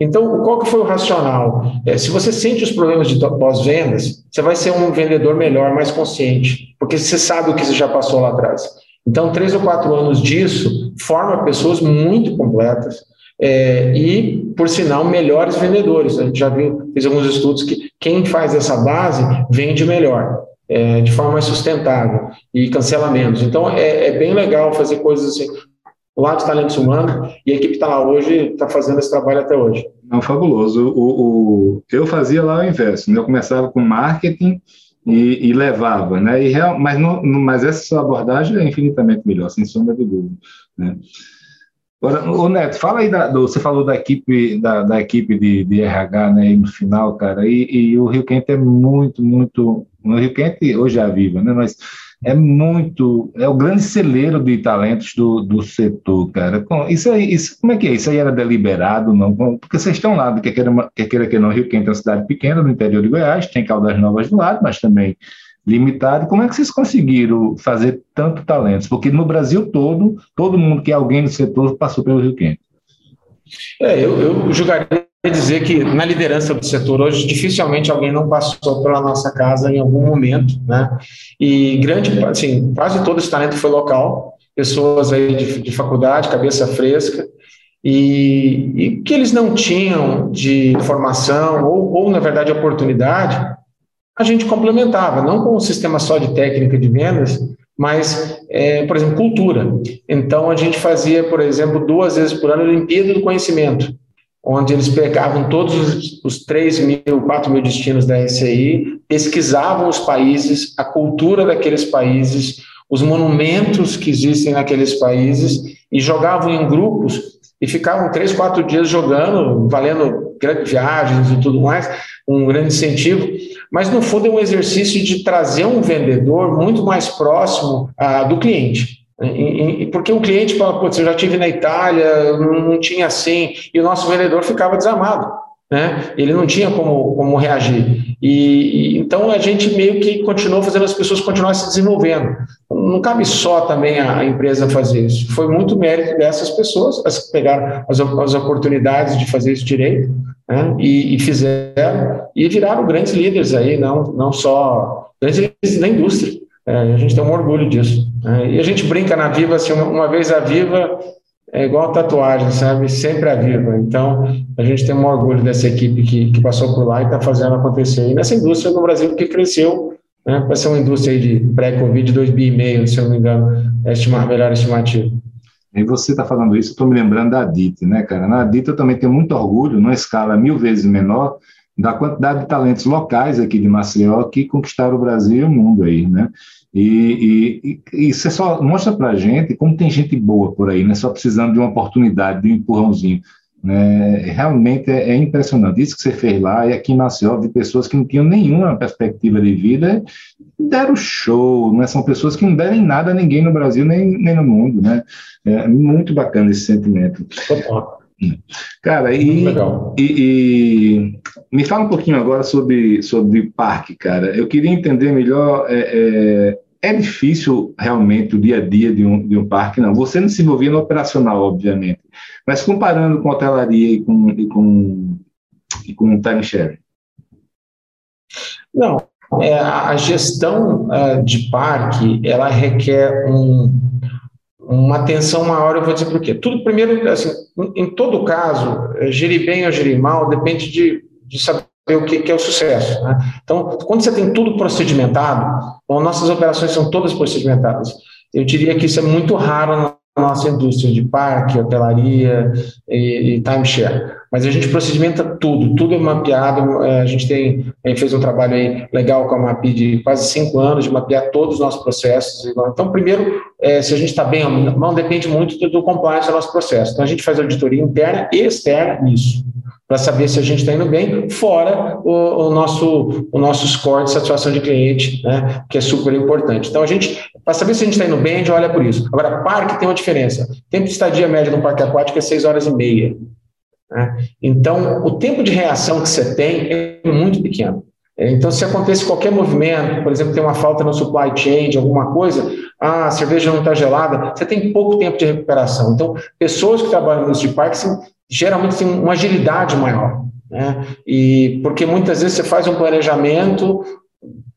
Então, qual que foi o racional? É, se você sente os problemas de pós-vendas, você vai ser um vendedor melhor, mais consciente, porque você sabe o que você já passou lá atrás. Então, três ou quatro anos disso forma pessoas muito completas é, e, por sinal, melhores vendedores. A gente já viu, fez alguns estudos que quem faz essa base vende melhor. é, de forma mais sustentável e cancela menos. Então, é, é bem legal fazer coisas assim lá de talentos humanos, e a equipe está lá hoje, está fazendo esse trabalho até hoje. Não, fabuloso. O, o, eu fazia lá o inverso, né? eu começava com marketing e, e levava, né? E real, mas, mas essa abordagem é infinitamente melhor, sem sombra de dúvida. Né? Agora, o Neto, fala aí, da, do, você falou da equipe, da, da equipe de, de, RH, né, no final, cara, e, e, o Rio Quente é muito, muito, o Rio Quente hoje é a Viva, né, mas é muito, é o grande celeiro de talentos do, do setor, cara. Isso aí, isso, como é que é? Isso aí era deliberado, não? Porque vocês estão lá, que queira, que queira que não, Rio Quente é uma cidade pequena no interior de Goiás, tem Caldas Novas do lado, mas também limitado. Como é que vocês conseguiram fazer tanto talentos? Porque no Brasil todo, todo mundo que é alguém do setor passou pelo Rio Quente. É, eu, eu julgaria dizer que na liderança do setor hoje dificilmente alguém não passou pela nossa casa em algum momento, né? E grande, assim, quase todo esse talento foi local, pessoas aí de, de faculdade, cabeça fresca, e, e, que eles não tinham de formação ou, ou na verdade oportunidade, a gente complementava, não com um sistema só de técnica de vendas, mas, é, por exemplo, cultura. Então, a gente fazia, por exemplo, duas vezes por ano a Olimpíada do Conhecimento onde eles pegavam todos os, os 3 mil, 4 mil destinos da SCI, pesquisavam os países, a cultura daqueles países, os monumentos que existem naqueles países e jogavam em grupos e ficavam três, quatro dias jogando, valendo grandes viagens e tudo mais, um grande incentivo. Mas, no fundo, é um exercício de trazer um vendedor muito mais próximo ah, do cliente. E, e, porque o cliente fala, putz, eu já tive na Itália, não, não, tinha assim, e o nosso vendedor ficava desarmado, né? Ele não tinha como, como reagir. E, e, então a gente meio que continuou fazendo as pessoas continuarem se desenvolvendo. Não cabe só também a, a empresa fazer isso. Foi muito mérito dessas pessoas, as que pegaram as, as oportunidades de fazer isso direito, né? E, e fizeram, e viraram grandes líderes aí, não, não só grandes líderes da indústria. É, a gente tem um orgulho disso. Né? E a gente brinca na Viva, assim, uma, uma vez a Viva é igual tatuagem, sabe? Sempre a Viva. Então, a gente tem um orgulho dessa equipe que, que passou por lá e está fazendo acontecer. E nessa indústria no Brasil que cresceu, né? Vai ser uma indústria de pré-Covid 2,5 bi, se eu não me engano, é a melhor estimativa. E você está falando isso, estou me lembrando da DIT, né, cara? Na DIT eu também tenho muito orgulho, numa escala mil vezes menor, da quantidade de talentos locais aqui de Maceió que conquistaram o Brasil e o mundo aí, né? E, e isso só mostra para gente como tem gente boa por aí, né? Só precisando de uma oportunidade, de um empurrãozinho. Né? Realmente é, é impressionante. Isso que você fez lá e aqui em Maceió, de pessoas que não tinham nenhuma perspectiva de vida, deram show, né? São pessoas que não devem nada a ninguém no Brasil nem, nem no mundo, né? É muito bacana esse sentimento. Cara, e, e, e, me fala um pouquinho agora sobre, sobre parque, cara. Eu queria entender melhor. É, é, é, difícil realmente o dia a dia de um, de um parque, não. Você não se envolvia no operacional, obviamente, mas comparando com hotelaria e com, e com, e com timeshare. Não, é, a gestão uh, de parque ela requer um, uma atenção maior, eu vou dizer por quê. Tudo, primeiro, assim, em todo caso, é, gerir bem ou gerir mal depende de, de saber o que, que é o sucesso. Né? Então, quando você tem tudo procedimentado, bom, nossas operações são todas procedimentadas. Eu diria que isso é muito raro na nossa indústria de parque, hotelaria e, e timeshare mas a gente procedimenta tudo, tudo é mapeado. É, a gente tem, a gente fez um trabalho aí legal com a MAPI de quase cinco anos de mapear todos os nossos processos. Então, primeiro, é, se a gente está bem não depende muito do, do compliance do nosso processo. Então, a gente faz auditoria interna e externa nisso, para saber se a gente está indo bem, fora o, o, nosso, o nosso score de satisfação de cliente, né, que é super importante. Então, a gente, para saber se a gente está indo bem, a gente olha por isso. Agora, parque tem uma diferença. tempo de estadia médio no parque aquático é seis horas e meia. Né? Então, o tempo de reação que você tem é muito pequeno. Então, se acontece qualquer movimento, por exemplo, tem uma falta no supply chain de alguma coisa, ah, a cerveja não está gelada, você tem pouco tempo de recuperação. Então, pessoas que trabalham no de parque geralmente têm uma agilidade maior. Né? E porque muitas vezes você faz um planejamento,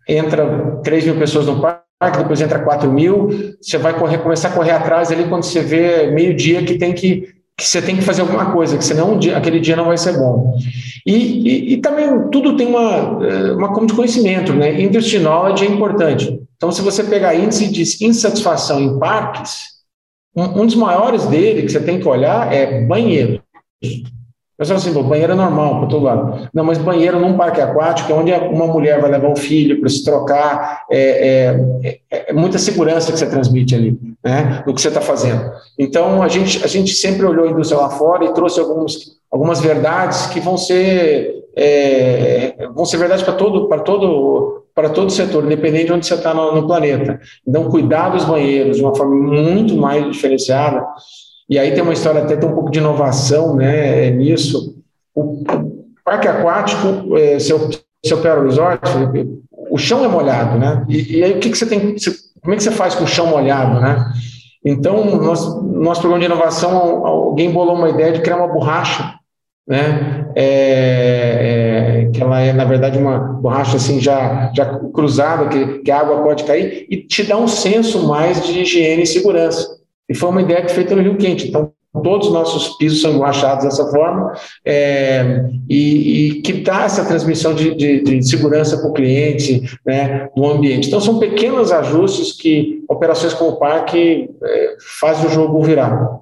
entra 3 mil pessoas no parque, depois entra 4 mil, você vai correr, começar a correr atrás ali quando você vê meio-dia que tem que que você tem que fazer alguma coisa, que senão aquele dia não vai ser bom. E, e, e, também tudo tem uma, eh, uma como de conhecimento, né? Industry knowledge é importante. Então, se você pegar índice de insatisfação em parques, um, um dos maiores dele que você tem que olhar é banheiro. Eu falo assim, banheiro é normal para todo lado. Não, mas banheiro num parque aquático, é onde uma mulher vai levar o filho para se trocar, é, é, é, é, muita segurança que você transmite ali, né, no que você está fazendo. Então, a gente, a gente sempre olhou a indústria lá fora e trouxe alguns, algumas verdades que vão ser, é, vão ser verdades para todo, para todo, para todo o setor, independente de onde você está no, no planeta. Então, cuidar dos banheiros de uma forma muito mais diferenciada e aí tem uma história até tem um pouco de inovação né, nisso. O parque aquático, é, se eu, quero resort, o chão é molhado, né? E, e aí o que, que você tem, como é que você faz com o chão molhado, né? Então, nosso, nosso programa de inovação, alguém bolou uma ideia de criar uma borracha, né? É, é, que ela é, na verdade, uma borracha assim já, já cruzada, que, que a água pode cair, e te dá um senso mais de higiene e segurança. E foi uma ideia que feita no Rio Quente. Então, todos os nossos pisos são enguachados dessa forma é, e, e, que dá essa transmissão de, de, de segurança para o cliente, né, do ambiente. Então, são pequenos ajustes que operações como o parque é, fazem o jogo virar.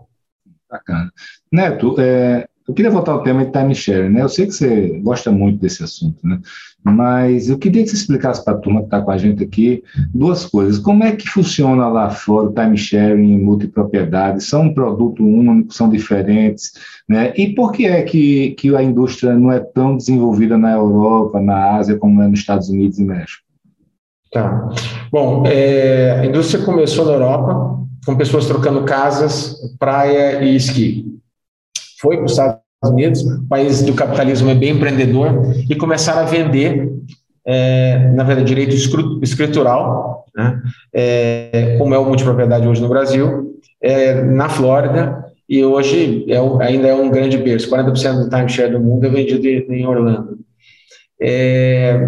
Bacana. Neto, é, eu queria voltar ao tema de time sharing, né? Eu sei que você gosta muito desse assunto, né? Mas eu queria que você explicasse para a turma que está com a gente aqui duas coisas. Como é que funciona lá fora o time sharing multipropriedade? São um produto único, são diferentes, né? E por que é que, que a indústria não é tão desenvolvida na Europa, na Ásia, como é nos Estados Unidos e México? Tá. Bom, é, a indústria começou na Europa, com pessoas trocando casas, praia e esqui foi para os Estados Unidos, país do capitalismo é bem empreendedor, e começaram a vender, é, na verdade, direito escritural, né, é, como é o multipropriedade hoje no Brasil, é, na Flórida, e hoje é, ainda é um grande berço. 40% do timeshare do mundo é vendido em Orlando. É,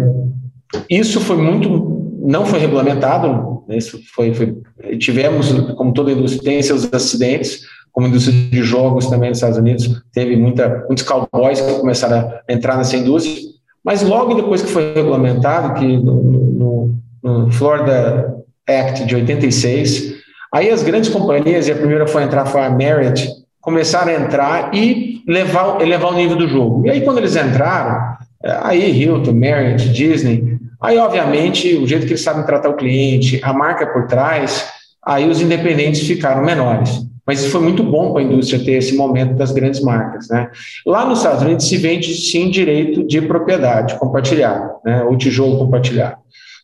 isso foi muito, não foi regulamentado, né, isso foi, foi, tivemos, como toda indústria, tem seus acidentes, como indústria de jogos também nos Estados Unidos, teve muita, muitos cowboys que começaram a entrar nessa indústria, mas logo depois que foi regulamentado, que no, no, no Florida Act de 86, aí as grandes companhias, e a primeira foi entrar foi a Merit, começaram a entrar e levar, elevar o nível do jogo. E aí quando eles entraram, aí Hilton, Merit, Disney, aí obviamente o jeito que eles sabem tratar o cliente, a marca por trás, aí os independentes ficaram menores. Mas foi muito bom para a indústria ter esse momento das grandes marcas. Né? Lá nos Estados Unidos se vende sim direito de propriedade compartilhada, né? o tijolo compartilhado.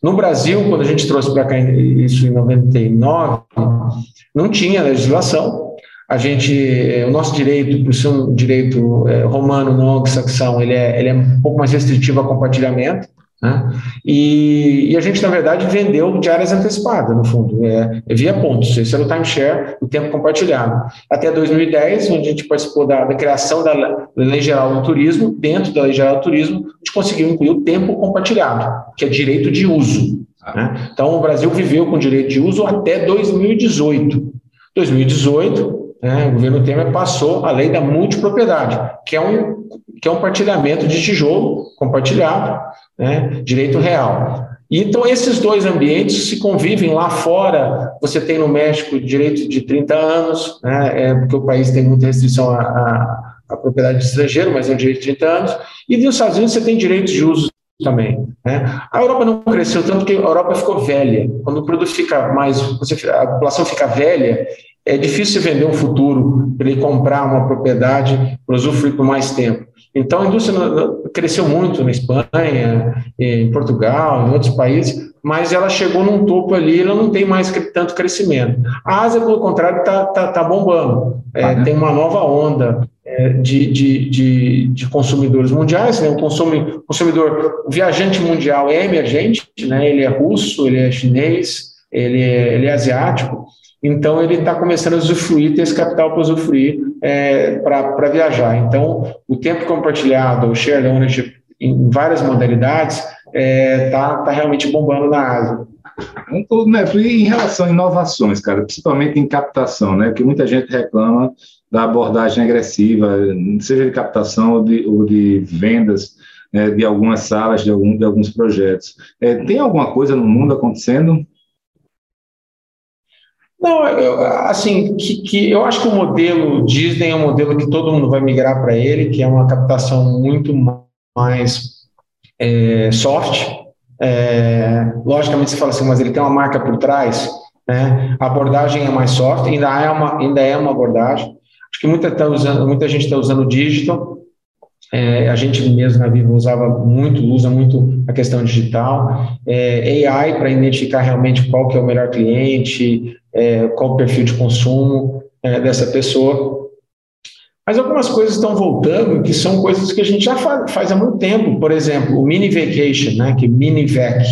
No Brasil, quando a gente trouxe para cá isso em 99, não tinha legislação. A gente, eh, o nosso direito, por ser um direito é, romano, não anglo-saxão, ele é, ele é um pouco mais restritivo a compartilhamento. Né? E, e, a gente, na verdade, vendeu de áreas antecipadas, no fundo, é, é via pontos. Esse era o timeshare, o tempo compartilhado. Até 2010, onde a gente participou da, da, criação da Lei Geral do Turismo, dentro da Lei Geral do Turismo, a gente conseguiu incluir o tempo compartilhado, que é direito de uso. Né? Então, o Brasil viveu com direito de uso até 2018. 2018, né, o governo Temer passou a lei da multipropriedade, que é um, que é um partilhamento de tijolo compartilhado, né, direito real. Então, esses dois ambientes se convivem lá fora. Você tem no México direito de 30 anos, né, é, porque o país tem muita restrição à, à, à propriedade estrangeira, mas é um direito de 30 anos. E nos Estados Unidos você tem direitos de uso também. Né? A Europa não cresceu tanto porque a Europa ficou velha. Quando o produto fica mais, a população fica velha, é difícil vender um futuro para ele comprar uma propriedade para usufruir por mais tempo. Então, a indústria cresceu muito na Espanha, em Portugal, em outros países, mas ela chegou num topo ali, ela não tem mais tanto crescimento. A Ásia, pelo contrário, está tá, tá bombando. É, ah, né? Tem uma nova onda é, de, de, de, de, consumidores mundiais. Né? O consumo, consumidor, o viajante mundial é emergente, né? ele é russo, ele é chinês, ele é, ele é asiático. Então, ele está começando a usufruir, ter esse capital para usufruir é, para viajar. Então, o tempo compartilhado, o share ownership em várias modalidades, é, tá, tá realmente bombando na Ásia. Então, e em relação a inovações, cara, principalmente em captação, né? Que muita gente reclama da abordagem agressiva, seja de captação ou de, ou de vendas né, de algumas salas, de, algum, de alguns projetos. É, tem alguma coisa no mundo acontecendo? Não, eu, assim, que, que, eu acho que o modelo Disney é um modelo que todo mundo vai migrar para ele, que é uma captação muito mais é, soft. É, logicamente você fala assim, mas ele tem uma marca por trás, né? A abordagem é mais soft, ainda é uma, ainda é uma abordagem. Acho que muita, tá usando, muita gente está usando digital, é, a gente mesmo na Vivo usava muito, usa muito a questão digital, é, AI para identificar realmente qual que é o melhor cliente, é, qual o perfil de consumo é, dessa pessoa. Mas algumas coisas estão voltando que são coisas que a gente já faz, faz há muito tempo. Por exemplo, o mini vacation, né, que mini vac,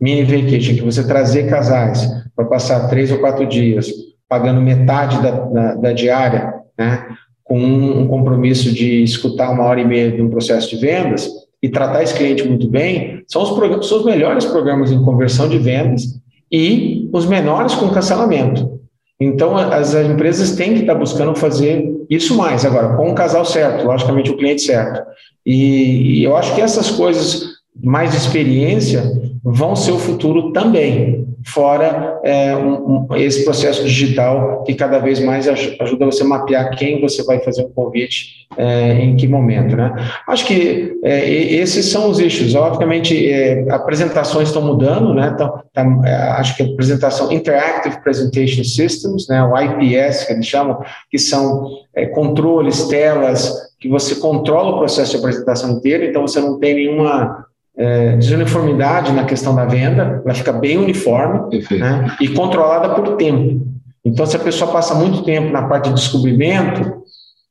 mini vacation, que você trazer casais para passar três ou quatro dias, pagando metade da, da, da diária, né, com um compromisso de escutar uma hora e meia de um processo de vendas e tratar esse cliente muito bem, são os, são os melhores programas em conversão de vendas e os menores com cancelamento. Então, as empresas têm que estar buscando fazer isso mais. Agora, com o casal certo, logicamente o cliente certo. E, e eu acho que essas coisas, mais experiência, vão ser o futuro também fora é, um, um, esse processo digital que cada vez mais ajuda você a mapear quem você vai fazer um convite é, em que momento, né? Acho que é, esses são os issues. Obviamente, é, apresentações estão mudando, né? Então, tá, é, acho que a apresentação Interactive Presentation Systems, né? O IPS que eles chamam, que são é, controles, telas que você controla o processo de apresentação inteiro. Então, você não tem nenhuma é, desuniformidade na questão da venda, ela fica bem uniforme né, e controlada por tempo. Então, se a pessoa passa muito tempo na parte de descobrimento,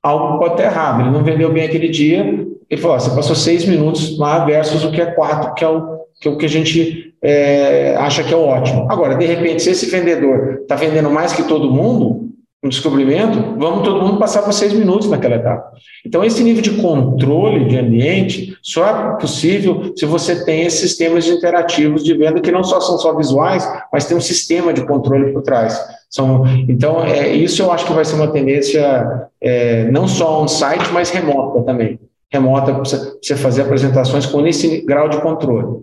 algo pode estar errado. Ele não vendeu bem aquele dia, ele falou: você passou seis minutos lá versus o que é quatro, que é o que, é o que a gente é, acha que é o ótimo. Agora, de repente, se esse vendedor está vendendo mais que todo mundo, um descobrimento, vamos todo mundo passar por seis minutos naquela etapa. Então, esse nível de controle de ambiente só é possível se você tem esses sistemas interativos de venda que não só são só visuais, mas tem um sistema de controle por trás. São, então, é, isso eu acho que vai ser uma tendência é, não só on-site, mas remota também. Remota para você fazer apresentações com esse grau de controle.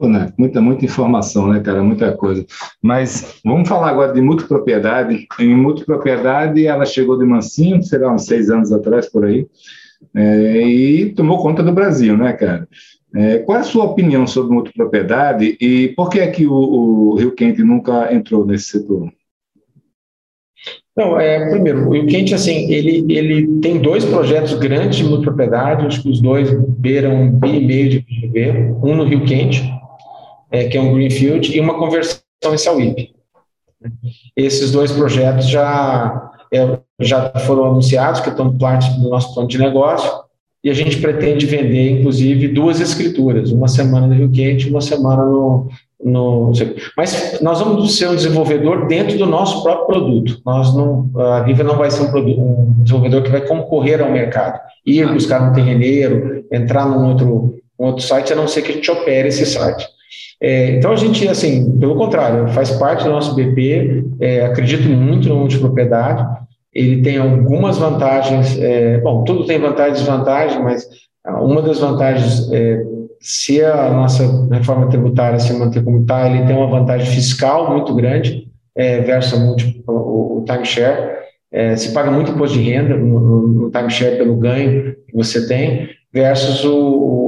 Né? Muita, muita informação, né, cara? Muita coisa. Mas vamos falar agora de multipropriedade. Em multipropriedade, ela chegou de mansinho, sei lá, uns seis anos atrás, por aí, é, e tomou conta do Brasil, né, cara? É, qual é a sua opinião sobre multipropriedade e por que é que o, o Rio Quente nunca entrou nesse setor? Não, é, primeiro, o Rio Quente, assim, ele, ele tem dois projetos grandes de multipropriedade, acho que os dois beiram um bi e meio de PGV, um no Rio Quente, é, que é um Greenfield, e uma conversão em Sauípe. Esses dois projetos já, é, já foram anunciados, que estão parte do nosso plano de negócio, e a gente pretende vender, inclusive, duas escrituras, uma semana no Rio Quente e uma semana no, no. Mas nós vamos ser um desenvolvedor dentro do nosso próprio produto. Nós não, a Viva não vai ser um, produto, um desenvolvedor que vai concorrer ao mercado, ir buscar um terreneiro, entrar num outro, um outro site, a não ser que a gente opere esse site. É, então a gente, assim, pelo contrário, faz parte do nosso BP, é, acredito muito no multipropriedade, ele tem algumas vantagens, é, bom, tudo tem vantagens e desvantagens, mas uma das vantagens, é, se a nossa reforma tributária se manter como está, ele tem uma vantagem fiscal muito grande é, versus o, o timeshare, é, se paga muito imposto de renda no, no, no timeshare pelo ganho que você tem, versus o, o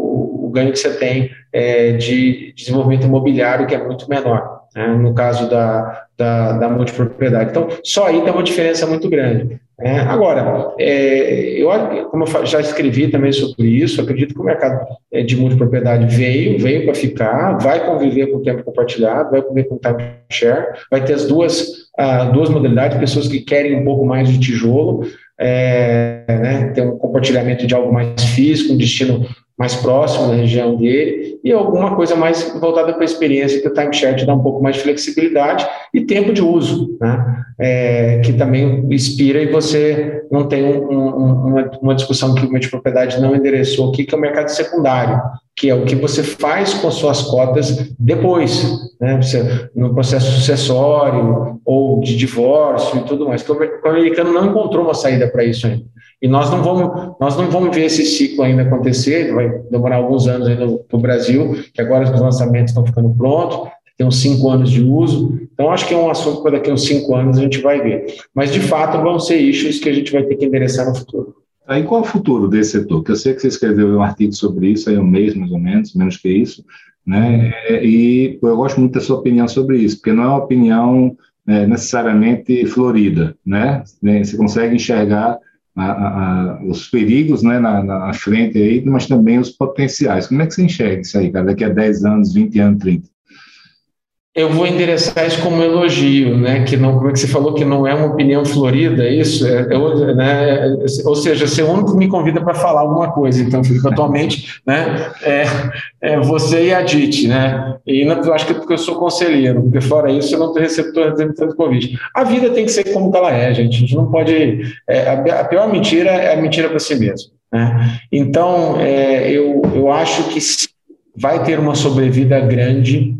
ganho que você tem é, de desenvolvimento imobiliário, que é muito menor, né, no caso da, da, da, multipropriedade. Então, só aí tem uma diferença muito grande. Né. Agora, é, eu, como eu já escrevi também sobre isso, acredito que o mercado é, de multipropriedade veio, veio para ficar, vai conviver com o tempo compartilhado, vai conviver com o time share, vai ter as duas, ah, duas modalidades, pessoas que querem um pouco mais de tijolo, é, né, ter um compartilhamento de algo mais físico, um destino mais próximo da região dele, e alguma coisa mais voltada para a experiência, que o timeshare te dá um pouco mais de flexibilidade e tempo de uso, né? É, que também inspira e você não tem um, um, uma, uma, discussão que o meio de propriedade não endereçou aqui, que é o mercado secundário. Que é o que você faz com suas cotas depois, né? Você, no processo sucessório ou de divórcio e tudo mais. O americano não encontrou uma saída para isso ainda. E nós não vamos, nós não vamos ver esse ciclo ainda acontecer, vai demorar alguns anos ainda para o Brasil, que agora os lançamentos estão ficando prontos, tem uns cinco anos de uso. Então, acho que é um assunto que daqui a uns cinco anos a gente vai ver. Mas, de fato, vão ser issues que a gente vai ter que endereçar no futuro. Aí, qual é o futuro desse setor? Que eu sei que você escreveu um artigo sobre isso, aí um mês mais ou menos, menos que isso, né? E eu gosto muito da sua opinião sobre isso, porque não é uma opinião é, necessariamente florida, né? Você consegue enxergar a, a, os perigos né, na, na, frente aí, mas também os potenciais. Como é que você enxerga isso aí, cara, daqui a 10 anos, 20 anos, 30? Eu vou endereçar isso como um elogio, né? Que não, como é que você falou que não é uma opinião florida, é isso, é, é, né? Ou seja, você é o único que me convida para falar alguma coisa. Então, Felipe, atualmente, né? É, é você e a Dite, né? E não, eu acho que é porque eu sou conselheiro, porque fora isso eu não estou recebendo tanto convite. A vida tem que ser como ela é, gente. A gente não pode. É, a, pior mentira é a mentira para si mesmo. Né? Então, é, eu, eu acho que vai ter uma sobrevida grande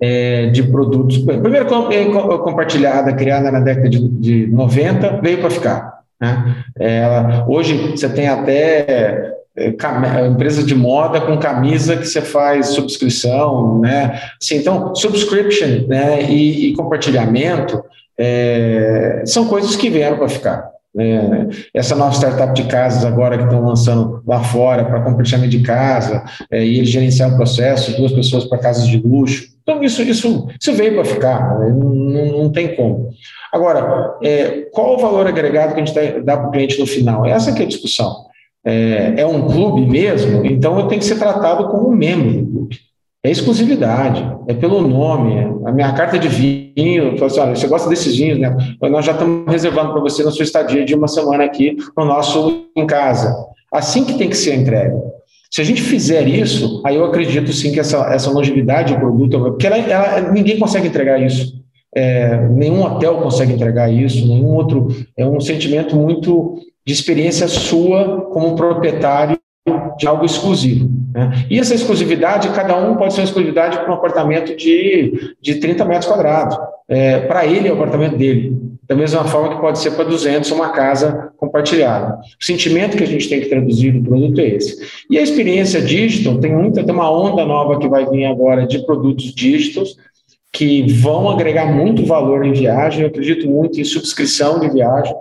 é, de produtos. Primeiro, compartilhada, criada na década de, de 90, veio para ficar. Né? É, ela, hoje você tem até é, empresas de moda com camisa que você faz subscrição, né? Assim, então, subscription né? e, e compartilhamento é, são coisas que vieram para ficar. É, essa nova startup de casas agora que estão lançando lá fora para compartilhamento de casa é, e eles gerenciar o processo, duas pessoas para casas de luxo. Então, isso, isso, isso veio para ficar, né? não, não, tem como. Agora, é, qual o valor agregado que a gente dá para o cliente no final? Essa que é a discussão. É, é um clube mesmo, então eu tenho que ser tratado como um membro do clube. É exclusividade, é pelo nome. A minha carta de vinho, assim, olha, você gosta desses vinhos, né? Nós já estamos reservando para você na sua estadia de uma semana aqui no nosso em casa. Assim que tem que ser entregue. Se a gente fizer isso, aí eu acredito sim que essa, essa longevidade do produto, porque ela, ela, ninguém consegue entregar isso. É, nenhum hotel consegue entregar isso, nenhum outro. É um sentimento muito de experiência sua como proprietário de algo exclusivo. Né? E essa exclusividade, cada um pode ser uma exclusividade para um apartamento de, de 30 metros quadrados. É, para ele, é o apartamento dele. Da mesma forma que pode ser para 200 uma casa compartilhada. O sentimento que a gente tem que traduzir no produto é esse. E a experiência digital, tem muita, tem uma onda nova que vai vir agora de produtos digitais que vão agregar muito valor em viagem. Eu acredito muito em subscrição de viagem,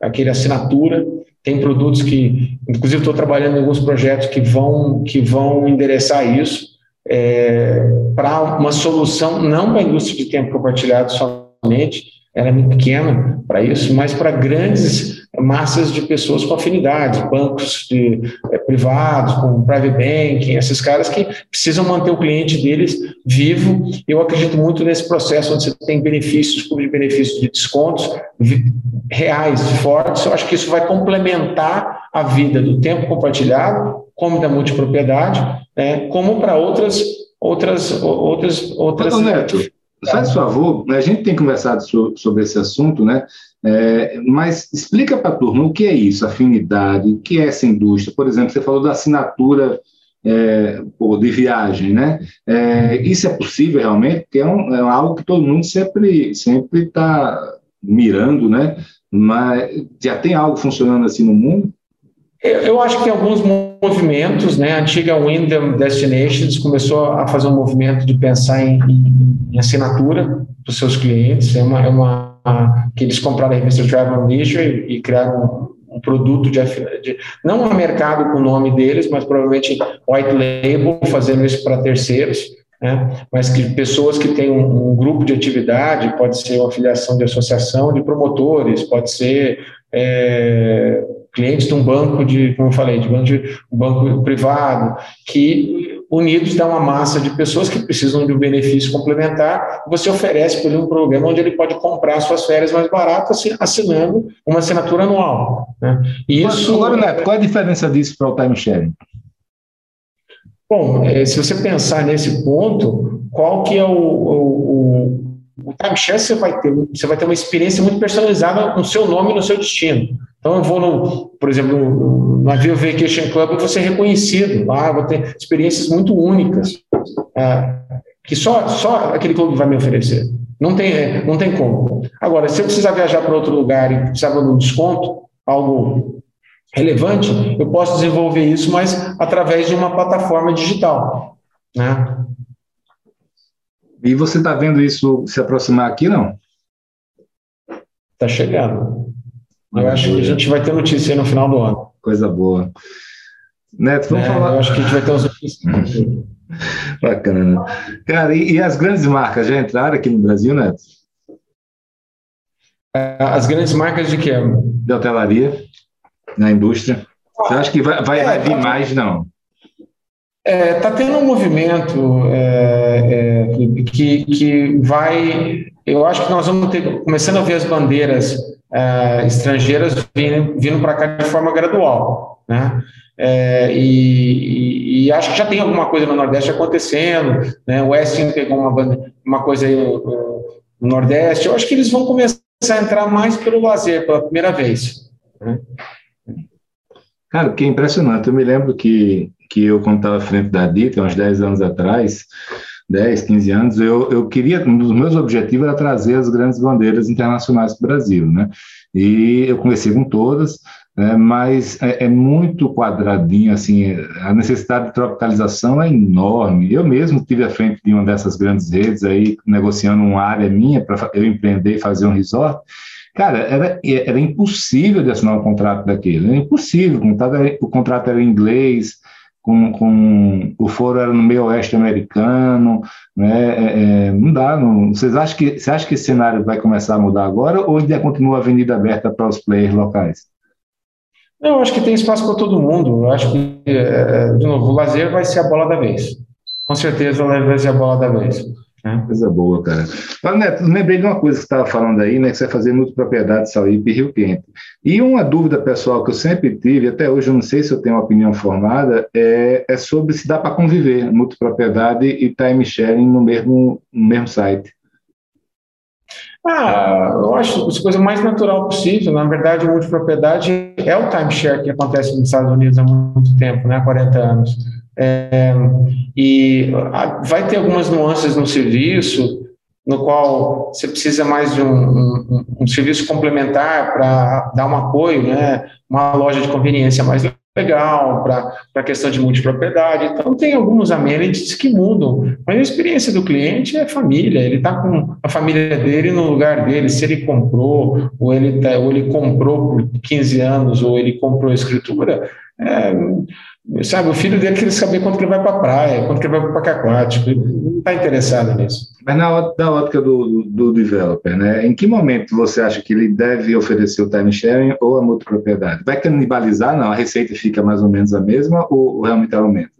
aquele assinatura. Tem produtos que, inclusive, estou trabalhando em alguns projetos que vão, que vão endereçar isso é, para uma solução, não para a indústria de tempo compartilhado somente, ela é muito pequena para isso, mas para grandes massas de pessoas com afinidade, bancos de, é, privados, com private banking, esses caras que precisam manter o cliente deles vivo. Eu acredito muito nesse processo onde você tem benefícios, de benefícios de descontos reais, fortes. Eu acho que isso vai complementar a vida do tempo compartilhado, como da multipropriedade, né, como para outras outras outras outras. Neto, faz favor, a gente tem conversado sobre esse assunto, né? É, mas explica para a turma o que é isso, afinidade, o que é essa indústria. Por exemplo, você falou da assinatura é, de viagem, né? É, isso é possível realmente? Porque é, um, é, algo que todo mundo sempre sempre está mirando, né? Mas já tem algo funcionando assim no mundo? Eu, eu acho que alguns movimentos, né? A antiga Wyndham Destinations começou a fazer um movimento de pensar em, em, em assinatura dos seus clientes. É uma, é uma que eles compraram a revista Travel Leisure e, e criaram um, um produto de, de, não um mercado com o nome deles, mas provavelmente white label, fazendo isso para terceiros, né? mas que pessoas que têm um, um, grupo de atividade, pode ser uma filiação de associação de promotores, pode ser é, clientes de um banco de, como eu falei, de um banco, de, um banco privado, que unidos dá uma massa de pessoas que precisam de um benefício complementar, você oferece para ele um programa onde ele pode comprar suas férias mais baratas assinando uma assinatura anual. Né? Isso, Agora, Neto, qual é a diferença disso para o time sharing? Bom, é, se você pensar nesse ponto, qual que é o, o, o, o timeshare você vai ter? Você vai ter uma experiência muito personalizada no seu nome e no seu destino. Então, eu vou, no, por exemplo, no navio Vacation Club, eu vou ser reconhecido lá, vou ter experiências muito únicas, é, que só, só aquele clube vai me oferecer. Não tem, não tem como. Agora, se eu precisar viajar para outro lugar e precisar de um desconto, algo relevante, eu posso desenvolver isso, mas através de uma plataforma digital. Né? E você está vendo isso se aproximar aqui, não? Está chegando. Eu acho que a gente vai ter notícia no final do ano. Coisa boa. Neto, vamos é, falar. Eu acho que a gente vai ter uns notícias. Bacana. Cara, e, e, as grandes marcas já entraram aqui no Brasil, Neto? É, as grandes marcas de quê? De hotelaria, na indústria. Você acha que vai, vai, é, vai vir tá, mais, não? Está é, tá tendo um movimento é, é, que, que vai. Eu acho que nós vamos ter, começando a ver as bandeiras é, estrangeiras vindo, vindo para cá de forma gradual. Né? É, e, e, acho que já tem alguma coisa no Nordeste acontecendo. Né? O Westin pegou uma, uma coisa aí no, no, Nordeste. Eu acho que eles vão começar a entrar mais pelo lazer pela primeira vez. Né? Cara, que impressionante. Eu me lembro que que eu, quando estava à frente da DITA, uns 10 anos atrás, 10, 15 anos, eu, eu queria, um dos meus objetivos era trazer as grandes bandeiras internacionais para o Brasil, né? E eu conversei com todas, né, mas é, é, muito quadradinho, assim, a necessidade de tropicalização é enorme. Eu mesmo tive à frente de uma dessas grandes redes aí, negociando uma área minha para eu empreender e fazer um resort, Cara, era, era impossível de assinar um contrato daquele, era impossível, o contrato era, o contrato era em inglês, com, com o foro era no meio oeste americano, né? É, é, não dá. Não, vocês acham que você acha que esse cenário vai começar a mudar agora ou ainda continua a avenida aberta para os players locais? Eu acho que tem espaço para todo mundo. Eu acho que, é, de novo, o lazer vai ser a bola da vez. Com certeza vai ser a bola da vez. É. Coisa boa, cara. Neto, lembrei de uma coisa que você estava falando aí, né? Que você vai fazer multipropriedade Sauípe e Rio Quente. E uma dúvida pessoal que eu sempre tive, até hoje eu não sei se eu tenho uma opinião formada, é, é sobre se dá para conviver multipropriedade e time sharing no mesmo, no mesmo site. Ah, eu acho a coisa mais natural possível. Na verdade, multipropriedade é o timeshare que acontece nos Estados Unidos há muito tempo, né? Há 40 anos. É, e vai ter algumas nuances no serviço, no qual você precisa mais de um, um, um serviço complementar para dar um apoio, né? uma loja de conveniência mais legal para a questão de multipropriedade. Então, tem alguns amenities que mudam, mas a experiência do cliente é família, ele está com a família dele no lugar dele, se ele comprou, ou ele, tá, ou ele comprou por 15 anos, ou ele comprou a escritura, é, Sabe, o filho dele queria saber quanto que ele vai para a praia, quanto que ele vai para o parque aquático, ele não está interessado nisso. Mas na, na ótica do, do, developer, né, em que momento você acha que ele deve oferecer o time sharing ou a multipropriedade? Vai canibalizar? Não, a receita fica mais ou menos a mesma ou, ou realmente aumenta?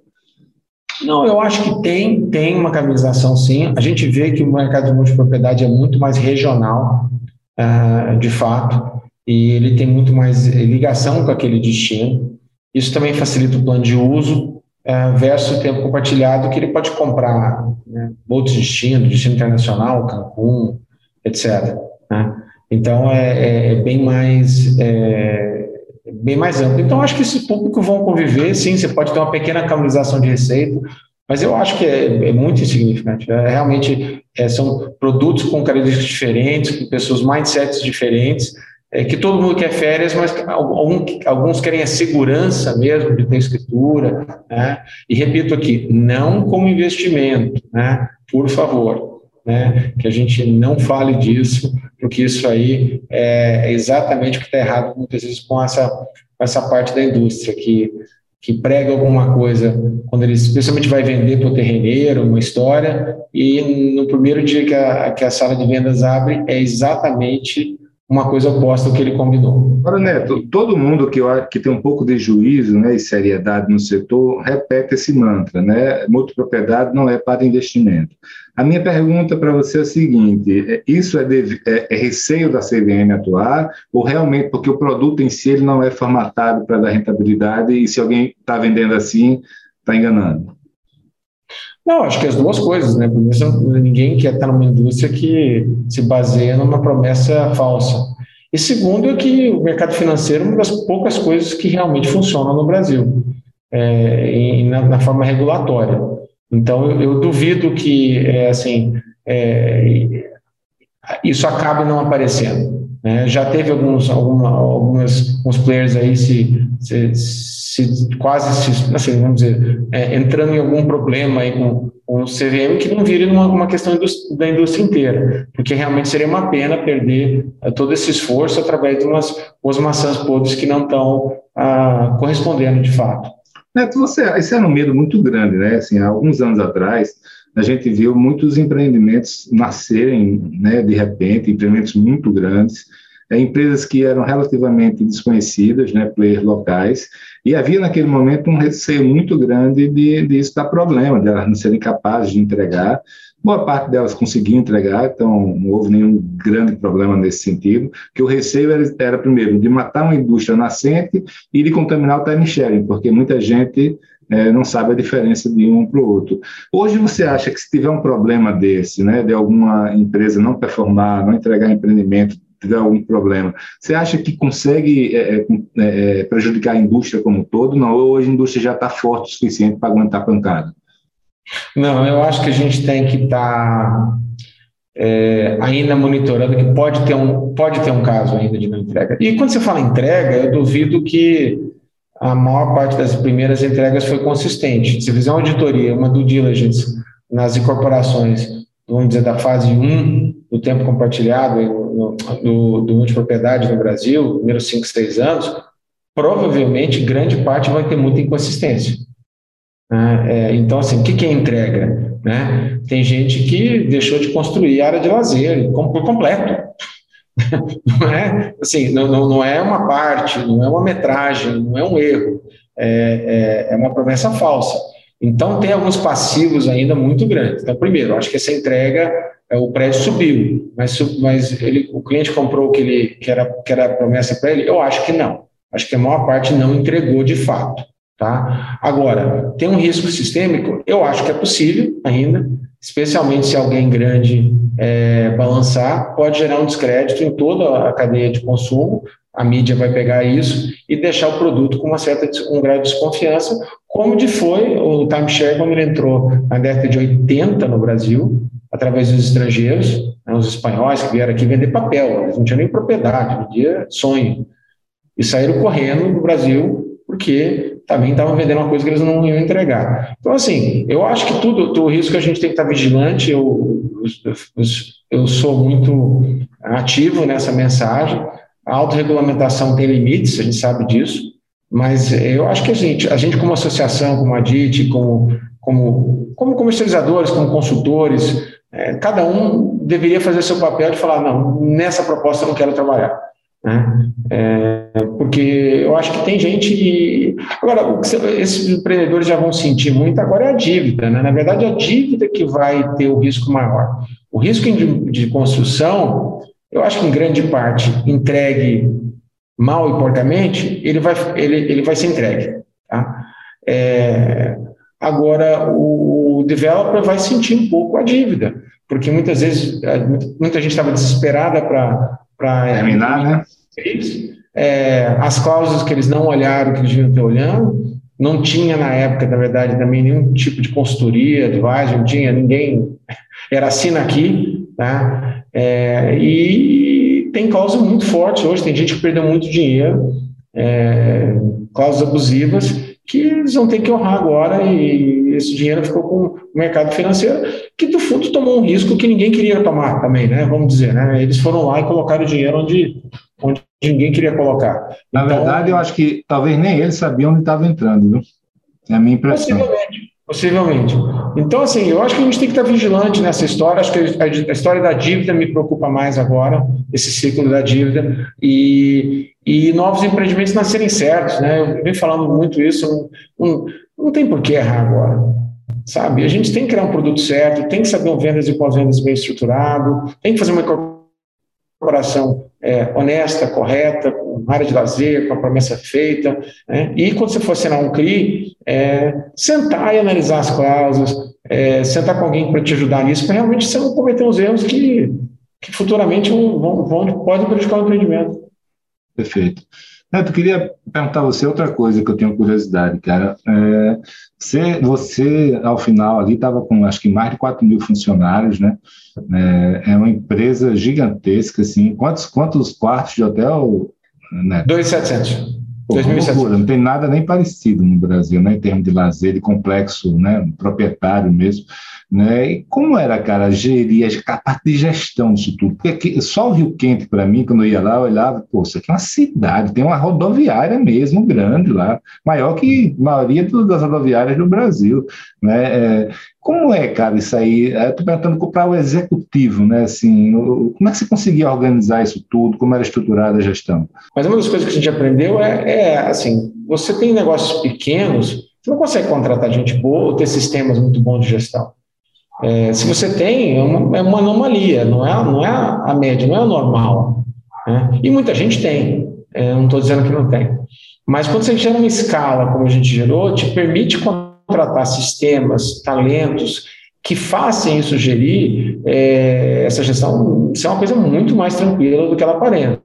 Não, eu acho que tem, tem uma canibalização sim. A gente vê que o mercado de multipropriedade é muito mais regional, uh, de fato, e ele tem muito mais ligação com aquele destino. Isso também facilita o plano de uso é, versus o tempo compartilhado que ele pode comprar né, outros destinos, destino internacional, Cancún, etc. Né? Então é, é, é, bem mais é, bem mais amplo. Então acho que esse público vão conviver, sim. Você pode ter uma pequena canalização de receita, mas eu acho que é, é muito insignificante. É, realmente são produtos com características diferentes, com pessoas mindsets diferentes é que todo mundo quer férias, mas alguns querem a segurança mesmo de ter escritura. Né? E repito aqui, não como investimento, né? por favor, né? que a gente não fale disso, porque isso aí é exatamente o que está errado muitas vezes com essa, com essa parte da indústria, que, que prega alguma coisa, quando ele especialmente vai vender para o terreneiro, uma história, e no primeiro dia que a, que a sala de vendas abre, é exatamente uma coisa oposta ao que ele combinou. Agora, Neto, todo mundo que, que tem um pouco de juízo né, e seriedade no setor repete esse mantra, né? Multipropriedade não é para investimento. A minha pergunta para você é a seguinte: é, isso é, de, é, é, receio da CVM atuar ou realmente porque o produto em si ele não é formatado para dar rentabilidade e se alguém está vendendo assim, está enganando? Não, acho que as duas coisas, né? Ninguém quer estar numa indústria que se baseia numa promessa falsa. E segundo é que o mercado financeiro é uma das poucas coisas que realmente funcionam no Brasil, é, na, na, forma regulatória. Então, eu, eu duvido que, é, assim, é, isso acabe não aparecendo. Né? Já teve alguns, alguma, algumas, alguns players aí se, se, se quase, se, assim, vamos dizer, é, entrando em algum problema aí com, com o CVM que não vire uma, uma questão da indústria inteira, porque realmente seria uma pena perder é, todo esse esforço através de umas, umas maçãs podres que não estão ah, correspondendo de fato. Neto, você, esse era um medo muito grande, né? Assim, há alguns anos atrás, a gente viu muitos empreendimentos nascerem, né, de repente, empreendimentos muito grandes, é, empresas que eram relativamente desconhecidas, né, players locais, e havia naquele momento um receio muito grande de, de isso dar problema, de elas não serem capazes de entregar. Boa parte delas conseguiu entregar, então não houve nenhum grande problema nesse sentido, que o receio era, era primeiro, de matar uma indústria nascente e de contaminar o time sharing, porque muita gente é, não sabe a diferença de um para o outro. Hoje você acha que se tiver um problema desse, né, de alguma empresa não performar, não entregar empreendimento, tiver algum problema, você acha que consegue é, é, é, prejudicar a indústria como um todo? Não, hoje a indústria já está forte o suficiente para aguentar a pancada? Não, eu acho que a gente tem que estar tá, é, ainda monitorando que pode ter, um, pode ter um caso ainda de não entrega. E quando você fala entrega, eu duvido que a maior parte das primeiras entregas foi consistente. Se fizer uma auditoria, uma due diligence nas incorporações, vamos dizer, da fase 1 do tempo compartilhado no, do, do multipropriedade no Brasil, primeiros 5, 6 anos, provavelmente grande parte vai ter muita inconsistência. Né? É, então, assim, o que, que é entrega? Né? Tem gente que deixou de construir área de lazer por completo. não é assim, não, não, é uma parte, não é uma metragem, não é um erro, é, é, é, uma promessa falsa. Então tem alguns passivos ainda muito grandes. Então, primeiro, acho que essa entrega, o prédio subiu, mas, mas ele, o cliente comprou o que, ele, que, era, que era promessa para ele? Eu acho que não. Acho que a maior parte não entregou de fato. Tá? Agora, tem um risco sistêmico? Eu acho que é possível ainda, especialmente se alguém grande é, balançar, pode gerar um descrédito em toda a cadeia de consumo, a mídia vai pegar isso e deixar o produto com uma certa um grau de desconfiança, como de foi o timeshare quando ele entrou na década de 80 no Brasil, através dos estrangeiros, né, os espanhóis que vieram aqui vender papel, eles não tinham nem propriedade, vendia sonho, e saíram correndo do Brasil porque também estavam vendendo uma coisa que eles não iam entregar. Então, assim, eu acho que tudo, o risco a gente tem que estar vigilante. Eu, eu, eu sou muito ativo nessa mensagem. A autorregulamentação tem limites, a gente sabe disso, mas eu acho que a gente, a gente como associação, como a DIT, como, como, como comercializadores, como consultores, é, cada um deveria fazer seu papel de falar, não, nessa proposta eu não quero trabalhar. Né? É, porque eu acho que tem gente que. Agora, esses empreendedores já vão sentir muito agora é a dívida. Né? Na verdade, a dívida que vai ter o risco maior. O risco de, de construção, eu acho que em grande parte entregue mal e porcamente, ele vai, ele, ele vai ser entregue. Tá? É, agora, o developer vai sentir um pouco a dívida, porque muitas vezes muita gente estava desesperada para para terminar, né? É, as cláusulas que eles não olharam, que eles deviam ter olhando, não tinha na época, na verdade, também nenhum tipo de consultoria, advisor, não tinha ninguém, era assina aqui, tá? É, e tem cláusulas muito fortes hoje, tem gente que perdeu muito dinheiro, é, cláusulas abusivas, que eles vão ter que honrar agora e esse dinheiro ficou com o mercado financeiro, que do fundo tomou um risco que ninguém queria tomar também, né? Vamos dizer, né? Eles foram lá e colocaram o dinheiro onde, onde ninguém queria colocar. Na então, verdade, eu acho que talvez nem eles sabiam onde estava entrando, viu? É a minha impressão. Possivelmente. Possivelmente. Então, assim, eu acho que a gente tem que estar vigilante nessa história. Acho que a história da dívida me preocupa mais agora, esse ciclo da dívida, e, e novos empreendimentos nascerem certos, né? Eu venho falando muito isso, não, não, não tem por que errar agora, sabe? A gente tem que criar um produto certo, tem que saber um vendas e pós-vendas bem estruturado, tem que fazer uma incorporação é, honesta, correta, área de lazer, com a promessa feita. Né? E quando você for assinar um CRI, é, sentar e analisar as cláusulas, é, sentar com alguém para te ajudar nisso, para realmente você não cometer os erros que que futuramente vão, vão, podem prejudicar o empreendimento. Perfeito. Neto, queria perguntar a você outra coisa que eu tenho curiosidade, cara. É, você, você, ao final ali, estava com acho que mais de 4 mil funcionários, né? É, é, uma empresa gigantesca, assim. Quantos, quantos quartos de hotel, Neto? 2.700. não tem nada nem parecido no Brasil, né, em termos de lazer, de complexo, né, proprietário mesmo. Né? E como era, cara, gerir a parte de gestão disso tudo? Porque aqui, só o Rio Quente, para mim, quando eu ia lá, eu olhava, pô, isso aqui é uma cidade, tem uma rodoviária mesmo, grande lá, maior que a maioria das rodoviárias do Brasil. Né? É, como é, cara, isso aí? Estou perguntando para o executivo, né? Assim, como é que você conseguia organizar isso tudo? Como era estruturada a gestão? Mas uma das coisas que a gente aprendeu é, é assim, você tem negócios pequenos, você não consegue contratar gente boa ou ter sistemas muito bons de gestão. É, se você tem, é uma, é uma, anomalia, não é, não é a média, não é a normal. Né? E muita gente tem, é, não estou dizendo que não tem. Mas quando você gera uma escala, como a gente gerou, te permite contratar sistemas, talentos que façam isso gerir é, essa gestão, isso é uma coisa muito mais tranquila do que ela aparenta.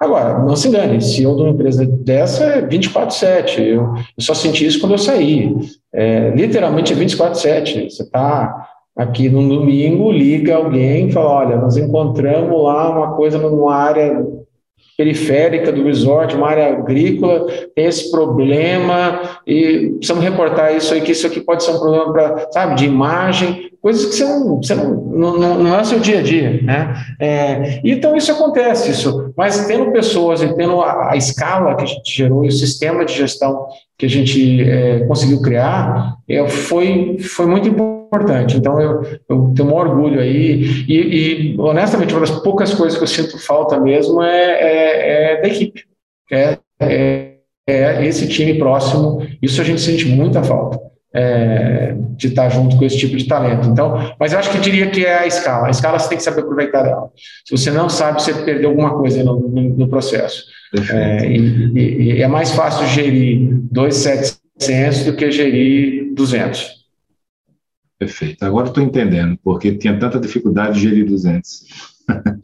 Agora, não se engane, se eu dou uma empresa dessa é 24-7. Eu, eu, só senti isso quando eu saí. É, literalmente é 24-7. Você está aqui no domingo, liga alguém e fala: olha, nós encontramos lá uma coisa numa área periférica do resort, uma área agrícola, tem esse problema e precisamos reportar isso aí, que isso aqui pode ser um problema para, sabe, de imagem, coisas que você não, você não, não, não é o seu dia a dia, né? É, então isso acontece, isso, mas tendo pessoas e tendo a, a, escala que a gente gerou e o sistema de gestão que a gente é, conseguiu criar, é, foi, foi muito importante importante. Então, eu, eu tenho um orgulho aí. E, e, honestamente, uma das poucas coisas que eu sinto falta mesmo é, é, é da equipe. É, é, é, esse time próximo. Isso a gente sente muita falta. É, de estar junto com esse tipo de talento. Então, mas eu acho que diria que é a escala. A escala você tem que saber aproveitar dela. Se você não sabe, você perdeu alguma coisa no, no, no processo. É, e, e, é mais fácil gerir 2,700 do que gerir 200. Perfeito. Agora estou entendendo porque tinha tanta dificuldade de gerir 200.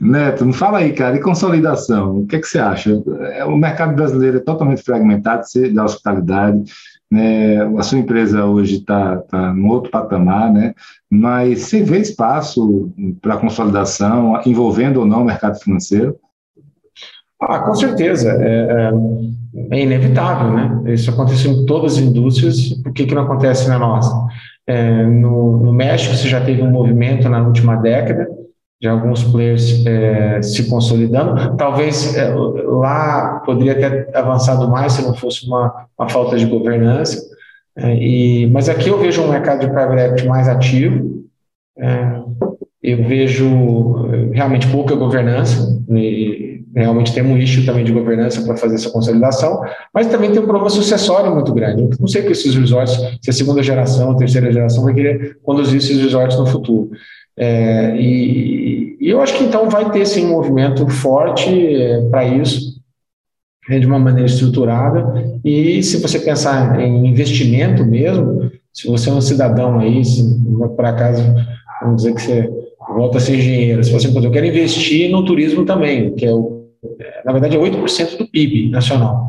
Neto, me fala aí, cara, e consolidação? O que, é que você acha? É, o mercado brasileiro é totalmente fragmentado da hospitalidade, né? A sua empresa hoje está tá num outro patamar, né? Mas você vê espaço para consolidação, envolvendo ou não o mercado financeiro? Ah, com certeza. É, é é inevitável, né? Isso aconteceu em todas as indústrias, por que, que não acontece na nossa? É, no, no, México, você já teve um movimento na última década, de alguns players é, se consolidando. Talvez é, lá poderia ter avançado mais se não fosse uma, uma falta de governança. É, e, mas aqui eu vejo um mercado de private equity mais ativo. É, eu vejo realmente pouca governança. E, realmente tem um issue também de governança para fazer essa consolidação, mas também tem um problema sucessório muito grande. Eu não sei que esses resorts, se a segunda geração, a terceira geração vai querer conduzir esses resorts no futuro. É, e, e, eu acho que então vai ter sim um movimento forte é, para isso, é, de uma maneira estruturada. E se você pensar em investimento mesmo, se você é um cidadão aí, se por acaso, vamos dizer que você volta a ser engenheiro, se você eu quero investir no turismo também, que é o na verdade, é 8% do PIB nacional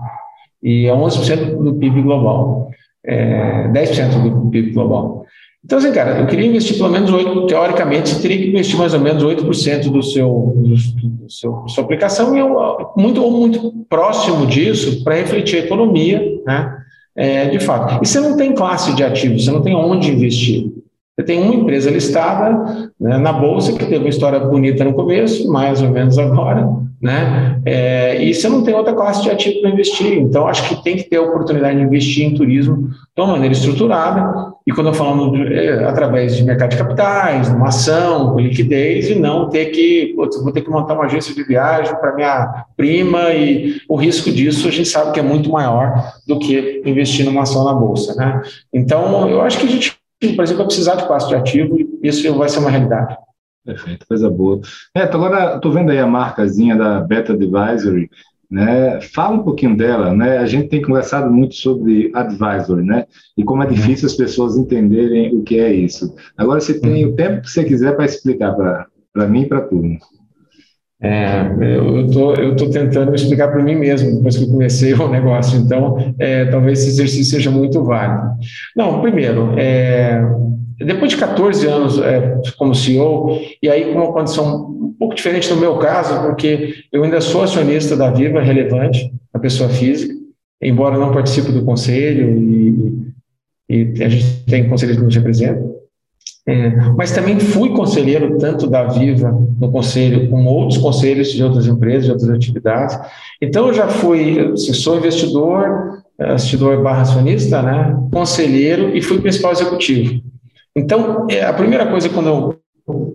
e é 11% do PIB global, é 10% do PIB global. Então, assim, cara, eu queria investir pelo menos 8%, teoricamente, você teria que investir mais ou menos 8% do seu, do, do seu, sua aplicação e eu, muito ou muito próximo disso para refletir a economia, né? É, de fato. E você não tem classe de ativos, você não tem onde investir. Você tem uma empresa listada né, na bolsa que teve uma história bonita no começo, mais ou menos agora, né? É, e você não tem outra classe de ativo para investir. Então, acho que tem que ter a oportunidade de investir em turismo de uma maneira estruturada. E quando eu falo é, através de mercado de capitais, uma ação, com liquidez, e não ter que, putz, vou ter que montar uma agência de viagem para minha prima, e o risco disso a gente sabe que é muito maior do que investir numa ação na bolsa, né? Então, eu acho que a gente por exemplo, vai precisar de classe de ativo e isso vai ser uma realidade. Perfeito, coisa boa. Neto, agora estou vendo aí a marcazinha da Beta Advisory, né? Fala um pouquinho dela, né? A gente tem conversado muito sobre advisory, né? E como é difícil as pessoas entenderem o que é isso. Agora você tem o tempo que você quiser para explicar para para mim e para tudo. É, eu tô, eu tô tentando explicar para mim mesmo depois que eu comecei o negócio, então é, talvez esse exercício seja muito válido. Não, primeiro, é, depois de 14 anos é, como CEO, e aí com uma condição um pouco diferente no meu caso, porque eu ainda sou acionista da Viva, relevante, a pessoa física, embora não participe do conselho e, e a gente tem conselheiros que nos representam. É, mas também fui conselheiro tanto da Viva no conselho, como outros conselhos de outras empresas, de outras atividades. Então, eu já fui, assim, sou investidor, investidor barra acionista, né, conselheiro e fui principal executivo. Então, é, a primeira coisa quando eu,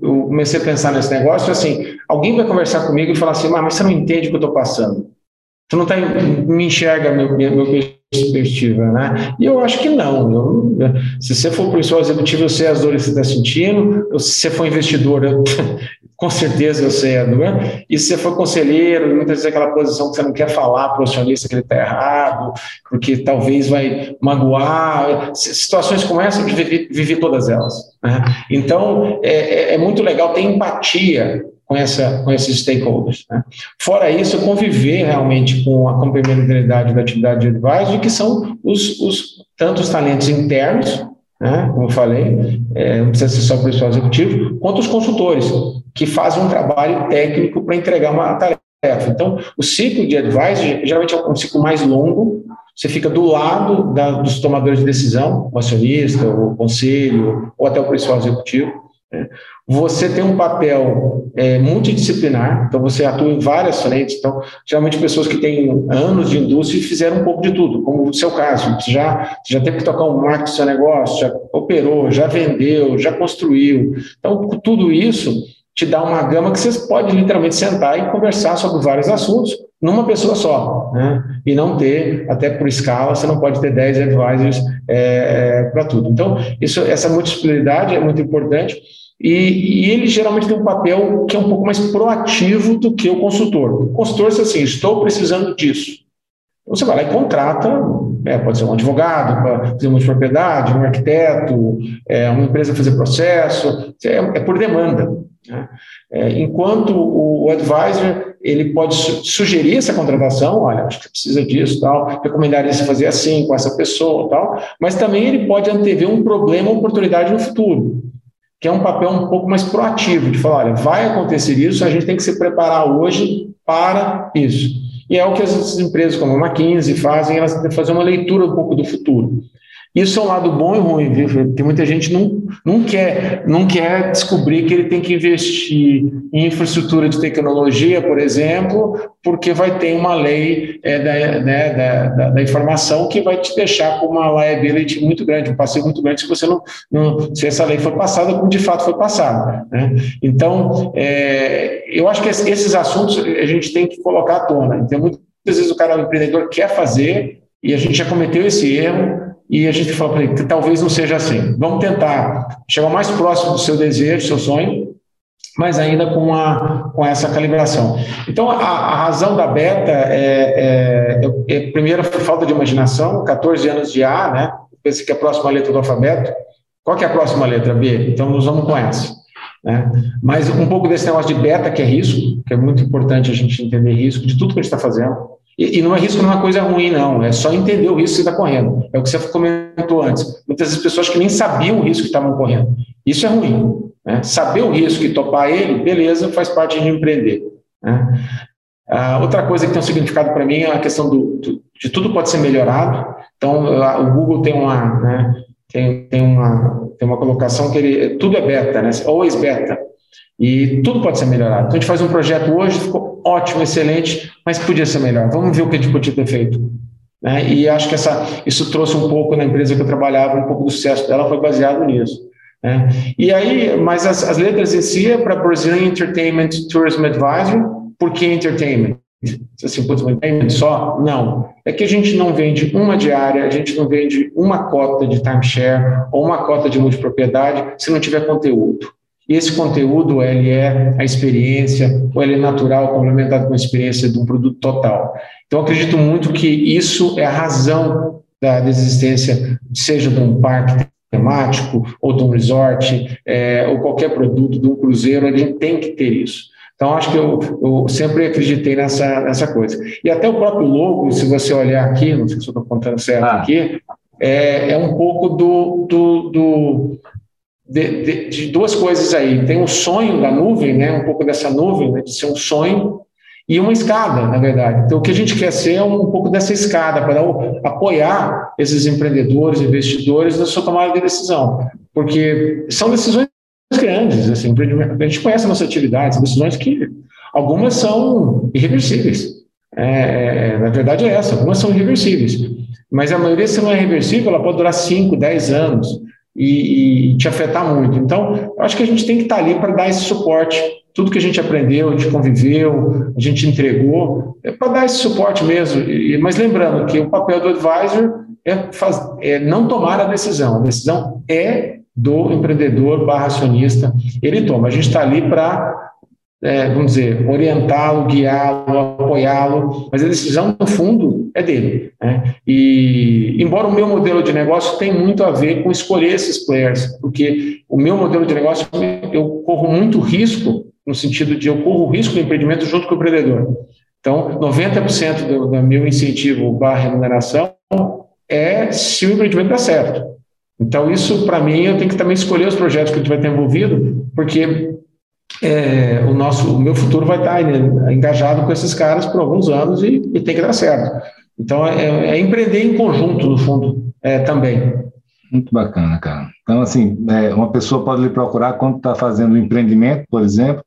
eu comecei a pensar nesse negócio, assim, alguém vai conversar comigo e falar assim, mas você não entende o que eu estou passando. Tu não tá, me enxerga meu, meu perspectiva, né? E eu acho que não. Eu, se você for professor executivo, eu sei as dores que você está sentindo. Se você for investidor, eu, com certeza eu sei a dor. E se você for conselheiro, muitas vezes aquela posição que você não quer falar para o acionista que ele está errado, porque talvez vai magoar. Situações como essa, eu vivi, vivi todas elas. Né? Então, é, é, é muito legal ter empatia com, essa, com esses stakeholders. Né? Fora isso, conviver realmente com a complementaridade da atividade de advisory, que são os, os tanto os talentos internos, né, como eu falei, é, não precisa ser só o pessoal executivo, quanto os consultores, que fazem um trabalho técnico para entregar uma tarefa. Então, o ciclo de advisory geralmente é um ciclo mais longo, você fica do lado da, dos tomadores de decisão, o acionista, o conselho, ou até o pessoal executivo? Você tem um papel é, multidisciplinar, então você atua em várias frentes. Então, geralmente, pessoas que têm anos de indústria fizeram um pouco de tudo, como o seu caso. Você já, você já teve que tocar um marketing do seu negócio, já operou, já vendeu, já construiu. Então, tudo isso te dá uma gama que você pode literalmente sentar e conversar sobre vários assuntos numa pessoa só, né? E não ter, até por escala, você não pode ter 10 advisors é, é, para tudo. Então, isso, essa multiplicidade é muito importante. E, e, ele geralmente tem um papel que é um pouco mais proativo do que o consultor. O consultor diz assim: estou precisando disso. Você vai lá e contrata, é, pode ser um advogado para fazer propriedade, um arquiteto, é, uma empresa fazer processo, é, é por demanda. Né? É, enquanto o, o advisor ele pode su sugerir essa contratação, olha, acho que precisa disso, tal, recomendaria se fazer assim com essa pessoa, tal, mas também ele pode antever um problema, oportunidade no futuro que é um papel um pouco mais proativo, de falar, olha, vai acontecer isso, a gente tem que se preparar hoje para isso. E é o que as empresas como a McKinsey fazem, elas têm que fazer uma leitura um pouco do futuro. Isso é um lado bom e ruim, viu? Tem muita gente não, não quer não quer descobrir que ele tem que investir em infraestrutura de tecnologia, por exemplo, porque vai ter uma lei é, da, né, da, da, da, informação que vai te deixar com uma liability muito grande, um passivo muito grande se você não, não se essa lei for passada como de fato foi passada. Né? Então, é, eu acho que esses assuntos a gente tem que colocar à tona. Então, muitas vezes o cara, o empreendedor, quer fazer e a gente já cometeu esse erro e a gente fala para ele que talvez não seja assim. Vamos tentar chegar mais próximo do seu desejo, do seu sonho, mas ainda com, a, com essa calibração. Então, a, a razão da beta é, é, é, é, primeiro, falta de imaginação, 14 anos de A, né? Pensa que é a próxima letra do alfabeto. Qual que é a próxima letra? B. Então, nós vamos com essa. Né? Mas um pouco desse negócio de beta, que é risco, que é muito importante a gente entender risco de tudo que a gente está fazendo. E, e, não é risco, não é uma coisa ruim, não. É só entender o risco que você está correndo. É o que você comentou antes. Muitas vezes pessoas que nem sabiam o risco que estavam correndo. Isso é ruim. Né? Saber o risco e topar ele, beleza, faz parte de empreender. Né? Ah, outra coisa que tem um significado para mim é a questão do, do, de tudo pode ser melhorado. Então, o Google tem uma, né, tem, tem, uma, tem uma colocação que ele, tudo é beta, né? always beta. E tudo pode ser melhorado. Então, a gente faz um projeto hoje, ficou ótimo, excelente, mas podia ser melhor. Vamos ver o que a gente podia ter feito. Né? E acho que essa, isso trouxe um pouco na empresa que eu trabalhava, um pouco do sucesso dela foi baseado nisso. Né? E aí, mas as, as letras em si é para Brazilian Entertainment Tourism Advisory. Por que entertainment? Assim, putz, entertainment só? Não. É que a gente não vende uma diária, a gente não vende uma cota de timeshare ou uma cota de multipropriedade se não tiver conteúdo. Esse conteúdo, ele é a experiência, ou ele é natural, complementado com a experiência de um produto total. Então, acredito muito que isso é a razão da, existência, seja de um parque temático, ou de um resort, é, ou qualquer produto de um cruzeiro, ele tem que ter isso. Então, acho que eu, eu, sempre acreditei nessa, nessa coisa. E até o próprio logo, se você olhar aqui, não sei se eu estou contando certo ah. aqui, é, é, um pouco do, do, do de, de, de, duas coisas aí. Tem um sonho da nuvem, né? um pouco dessa nuvem, né? de ser um sonho, e uma escada, na verdade. Então, o que a gente quer ser é um pouco dessa escada para apoiar esses empreendedores, investidores na sua tomada de decisão, porque são decisões grandes. Assim, a gente conhece a nossa atividade, são decisões que algumas são irreversíveis. É, na verdade é essa, algumas são irreversíveis. Mas a maioria, se não é reversível, ela pode durar 5, 10 anos e, e, te afetar muito. Então, eu acho que a gente tem que estar ali para dar esse suporte tudo que a gente aprendeu, a gente conviveu, a gente entregou, é para dar esse suporte mesmo. E, mas lembrando que o papel do advisor é, faz, é não tomar a decisão, a decisão é do empreendedor barra acionista, ele toma. A gente está ali para, é, vamos dizer, orientá-lo, guiá-lo, apoiá-lo, mas a decisão, no fundo, é dele. Né? E, embora o meu modelo de negócio tenha muito a ver com escolher esses players, porque o meu modelo de negócio, eu corro muito risco no sentido de eu corro risco do empreendimento junto com o empreendedor. Então, 90% do, do meu incentivo barra remuneração é se o empreendimento dá certo. Então, isso, para mim, eu tenho que também escolher os projetos que a gente vai ter envolvido, porque é, o nosso, o meu futuro vai estar né, engajado com esses caras por alguns anos e, e tem que dar certo. Então, é, é empreender em conjunto, no fundo, é, também. Muito bacana, cara. Então, assim, é, uma pessoa pode lhe procurar quando está fazendo um empreendimento, por exemplo,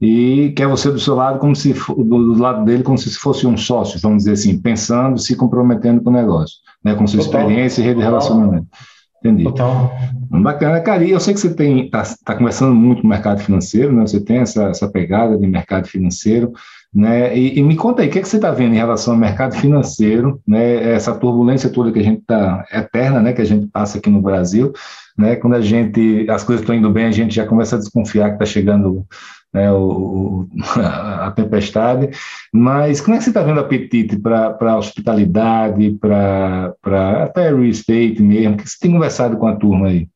e quer você do seu lado, como se do lado dele, como se fosse um sócio, vamos dizer assim, pensando, se comprometendo com o negócio, né, com sua Total. experiência e rede de relacionamento. Entendi. Total. Bacana, cara. E eu sei que você tem está tá conversando muito com o mercado financeiro, né? Você tem essa, essa pegada de mercado financeiro. Né? E, e, me conta aí, o que, é que você está vendo em relação ao mercado financeiro, né? essa turbulência toda que a gente está, eterna, né? que a gente passa aqui no Brasil, né? quando a gente, as coisas estão indo bem, a gente já começa a desconfiar que está chegando né, o, a tempestade, mas como é que você está vendo apetite para hospitalidade, para até real estate mesmo, o que você tem conversado com a turma aí?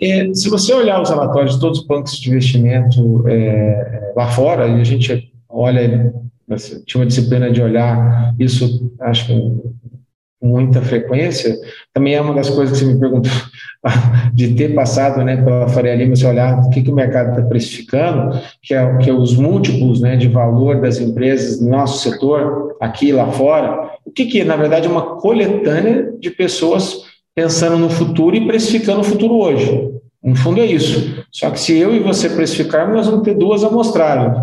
É, se você olhar os relatórios de todos os bancos de investimento é, lá fora, e a gente olha, tinha uma disciplina de olhar isso, acho que muita frequência, também é uma das coisas que você me perguntou, de ter passado né, pela Faria Lima, você olhar o que, que o mercado está precificando, que é, que é os múltiplos né, de valor das empresas no nosso setor, aqui e lá fora, o que, que na verdade é uma coletânea de pessoas pensando no futuro e precificando o futuro hoje. No fundo é isso. Só que se eu e você precificarmos, nós vamos ter duas amostragens.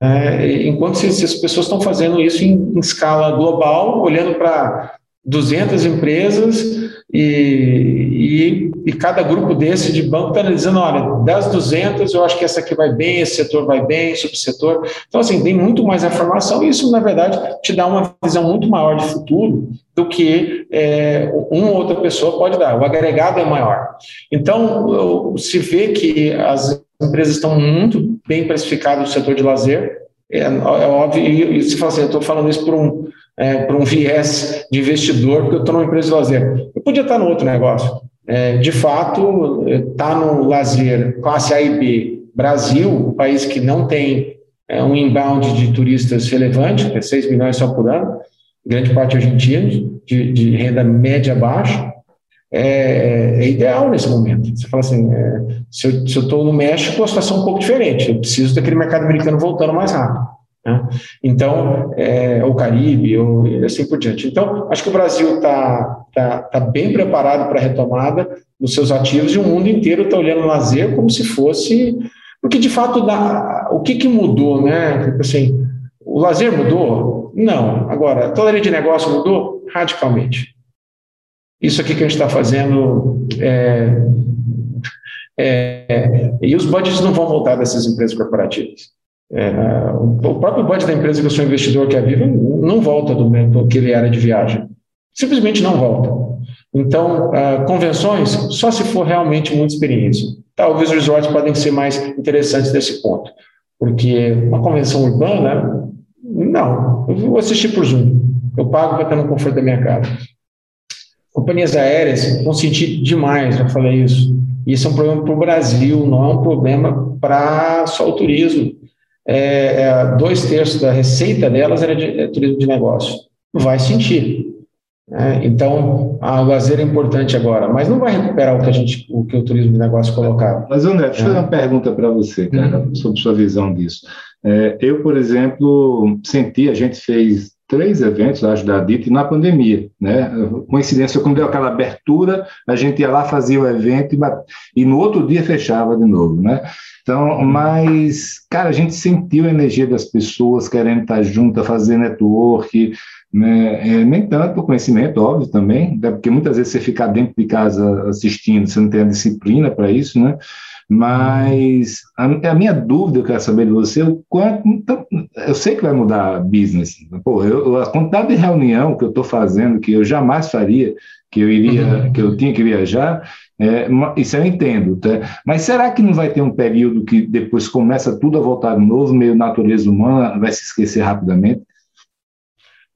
É, enquanto se, se, as pessoas estão fazendo isso em, em escala global, olhando para 200 empresas e, e, e, cada grupo desse de banco está dizendo, olha, das 200 eu acho que essa aqui vai bem, esse setor vai bem, subsetor. Então, assim, tem muito mais informação e isso, na verdade, te dá uma visão muito maior de futuro do que é, uma ou outra pessoa pode dar. O agregado é maior. Então, se vê que as empresas estão muito bem precificadas no setor de lazer, é, é óbvio, e, e se fala assim, eu estou falando isso por um, é, por um viés de investidor, porque eu estou numa empresa de lazer. Eu podia estar no outro negócio. É, de fato, está no lazer classe A e B, Brasil, um país que não tem é, um inbound de turistas relevante, é 6 milhões só por ano, grande parte argentinos, de, de renda média baixa, é, é, ideal nesse momento. Você fala assim, é, se eu estou no México, a situação é um pouco diferente. Eu preciso daquele mercado americano voltando mais rápido. Né? Então, é, o Caribe, ou, assim por diante. Então, acho que o Brasil está tá, tá bem preparado para a retomada dos seus ativos e o mundo inteiro está olhando o lazer como se fosse. Porque, de fato, dá, o que, que mudou? Né? Tipo assim, o lazer mudou? Não. Agora, toda a área de negócio mudou? Radicalmente. Isso aqui que a gente está fazendo é, é, e os budgets não vão voltar dessas empresas corporativas. É, o próprio budget da empresa que eu sou investidor, que é a Viva, não volta do mesmo que ele era de viagem. Simplesmente não volta. Então, uh, convenções, só se for realmente muita experiência. Talvez os resorts podem ser mais interessantes nesse ponto. Porque uma convenção urbana, não. Eu vou assistir por Zoom. Eu pago para estar no conforto da minha casa. companhias aéreas vão sentir demais, já falei isso. Isso é um problema para o Brasil, não é um problema para só o turismo. É, é, dois terços da receita delas era de é, turismo de negócio. Vai sentir. Né? Então, a lazer é importante agora, mas não vai recuperar o que, a gente, o, que o turismo de negócio colocava. Mas, André, deixa eu fazer uma pergunta para você, cara, uhum. sobre sua visão disso. É, eu, por exemplo, senti, a gente fez três eventos, acho, da DIT na pandemia, né? Coincidência, quando deu aquela abertura, a gente ia lá, fazia o evento e, e no outro dia fechava de novo, né? Então, mas, cara, a gente sentiu a energia das pessoas querendo estar junto, fazer network, né? É, nem tanto conhecimento, óbvio, também, né? porque muitas vezes você ficar dentro de casa assistindo, você não tem a disciplina para isso, né? Mas a, a, minha dúvida, eu quero saber de você, o quanto. Então, eu sei que vai mudar business. Pô, eu, a quantidade de reunião que eu estou fazendo, que eu jamais faria, que eu iria, uhum. que eu tinha que viajar, é, isso eu entendo. Tá? Mas será que não vai ter um período que depois começa tudo a voltar de novo, meio natureza humana, vai se esquecer rapidamente?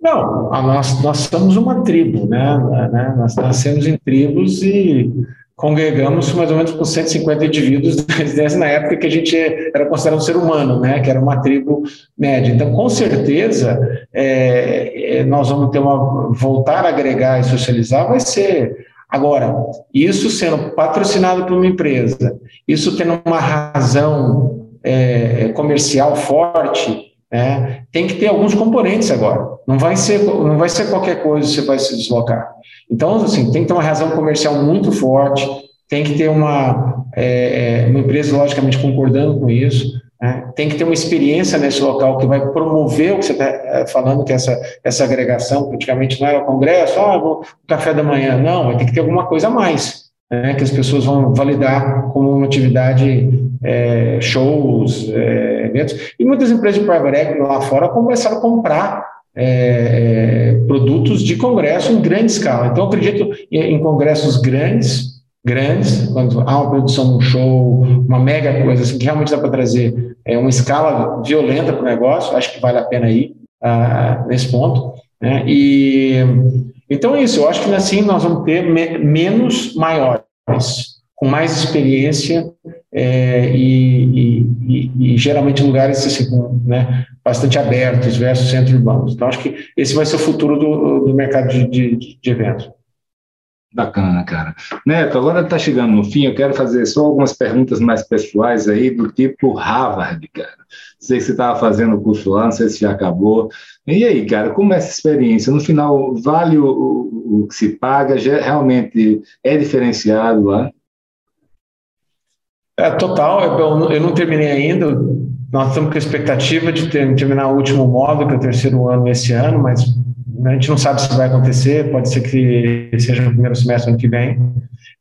Não, nós, nós somos uma tribo, né? né? Nós nascemos em tribos e congregamos mais ou menos com 150 indivíduos na época que a gente era considerado um ser humano, né, que era uma tribo média. Então, com certeza, é, é, nós vamos ter uma voltar a agregar e socializar vai ser agora isso sendo patrocinado por uma empresa, isso tendo uma razão é, comercial forte, né, tem que ter alguns componentes agora. Não vai ser não vai ser qualquer coisa que você vai se deslocar. Então, assim, tem que ter uma razão comercial muito forte, tem que ter uma, é, é, uma empresa, logicamente, concordando com isso, né? tem que ter uma experiência nesse local que vai promover o que você está é, falando, que é essa, essa agregação, praticamente não era o congresso, ah, café da manhã, não, ter que ter alguma coisa a mais, né? que as pessoas vão validar como uma atividade, é, shows, é, eventos, e muitas empresas de private equity lá fora começaram a comprar é, é, produtos de congresso em grande escala. Então, acredito em, congressos grandes, grandes, quando há uma produção, um show, uma mega coisa, assim, que realmente dá para trazer é, uma escala violenta para o negócio, acho que vale a pena ir ah, nesse ponto. Né? E, então é isso, eu acho que assim nós vamos ter me, menos maiores, com mais experiência é, e, e, e, geralmente lugares assim, né, bastante abertos versus centro urbanos. Então, acho que esse vai ser o futuro do, do mercado de, de, de eventos. Bacana, cara. Neto, agora está chegando no fim, eu quero fazer só algumas perguntas mais pessoais aí, do tipo Harvard, cara. Sei que você estava fazendo o curso lá, não sei se já acabou. E aí, cara, como é essa experiência? No final, vale o, o, o que se paga? Já realmente é diferenciado lá? É, total, eu, eu não terminei ainda, nós estamos com a expectativa de ter, terminar o último módulo, que é o terceiro ano esse ano, mas a gente não sabe se vai acontecer, pode ser que seja no primeiro semestre ano que vem.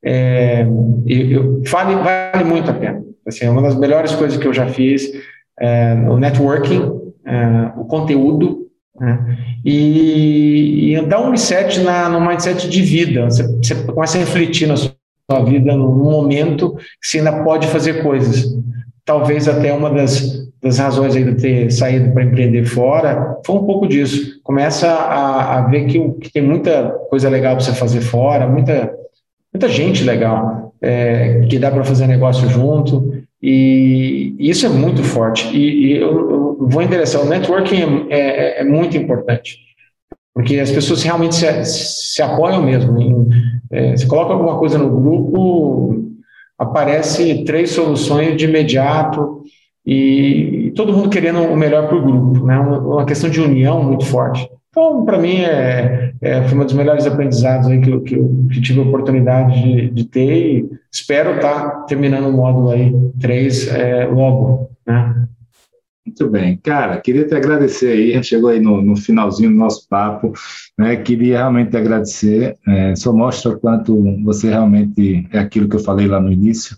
É, eu, vale, vale muito a pena. Assim, é uma das melhores coisas que eu já fiz é, o networking, é, o conteúdo, né, e, e dar um reset na, no mindset de vida. Você, você começa a refletir na sua vida num momento que você ainda pode fazer coisas talvez até uma das, das razões de ter saído para empreender fora foi um pouco disso. Começa a, a ver que, que, tem muita coisa legal para você fazer fora, muita, muita gente legal é, que dá para fazer negócio junto. E, isso é muito forte. E, e eu, eu, vou endereçar: o networking é, é, é, muito importante, porque as pessoas realmente se, se apoiam mesmo. Em, é, você coloca alguma coisa no grupo, aparece três soluções de imediato e, todo mundo querendo o melhor para o grupo, né? Uma, questão de união muito forte. Então, para mim, é, é, foi um dos melhores aprendizados aí que, que, que tive a oportunidade de, de ter e espero estar tá terminando o módulo aí 3 é, logo, né? Muito bem. Cara, queria te agradecer aí, chegou aí no, no finalzinho do nosso papo, né? Queria realmente te agradecer, é, só mostra o quanto você realmente é aquilo que eu falei lá no início,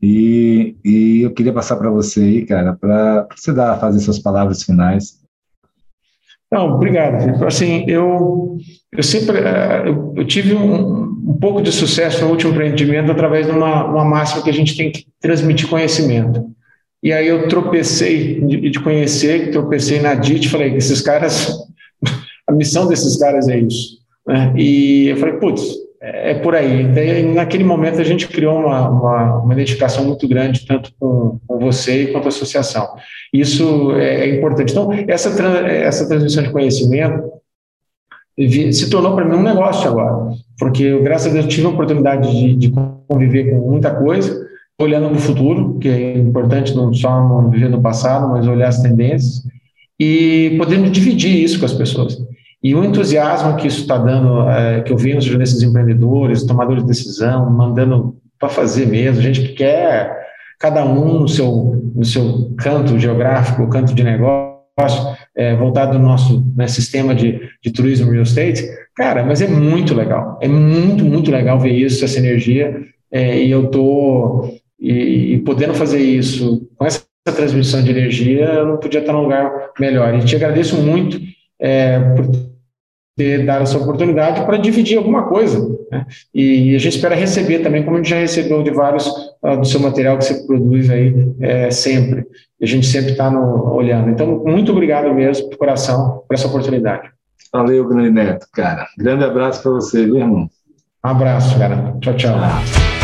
e, e eu queria passar para você aí, cara, para você dar, fazer suas palavras finais. Não, obrigado. Assim, eu, eu sempre é, eu, eu tive um, um, pouco de sucesso no último empreendimento através de uma, uma máxima que a gente tem que transmitir conhecimento. E aí eu tropecei de, de conhecer, tropecei na DIT, falei que esses caras, a missão desses caras é isso. Né? E eu falei, putz, é, é por aí. Daí, naquele momento a gente criou uma, uma, uma identificação muito grande, tanto com, com você quanto a associação. Isso é, é importante. Então, essa, essa transmissão de conhecimento se tornou para mim um negócio agora, porque graças a Deus tive a oportunidade de, de conviver com muita coisa, olhando para o futuro, que é importante não só não viver no passado, mas olhar as tendências, e podendo dividir isso com as pessoas. E o entusiasmo que isso está dando, é, que eu nos nesses empreendedores, tomadores de decisão, mandando para fazer mesmo, gente que quer cada um no seu, no seu canto geográfico, canto de negócio, é, voltado no nosso né, sistema de, de turismo real estate, cara, mas é muito legal, é muito, muito legal ver isso, essa energia, é, e eu tô e, e, podendo fazer isso com essa transmissão de energia, eu não podia estar num lugar melhor. E te agradeço muito é, por ter dado essa oportunidade para dividir alguma coisa. Né? E a gente espera receber também, como a gente já recebeu de vários uh, do seu material que você produz aí é, sempre. E a gente sempre está olhando. Então, muito obrigado mesmo, de coração, por essa oportunidade. Valeu, grande Neto, cara. Grande abraço para você, meu irmão? Um abraço, cara. Tchau, tchau. Ah.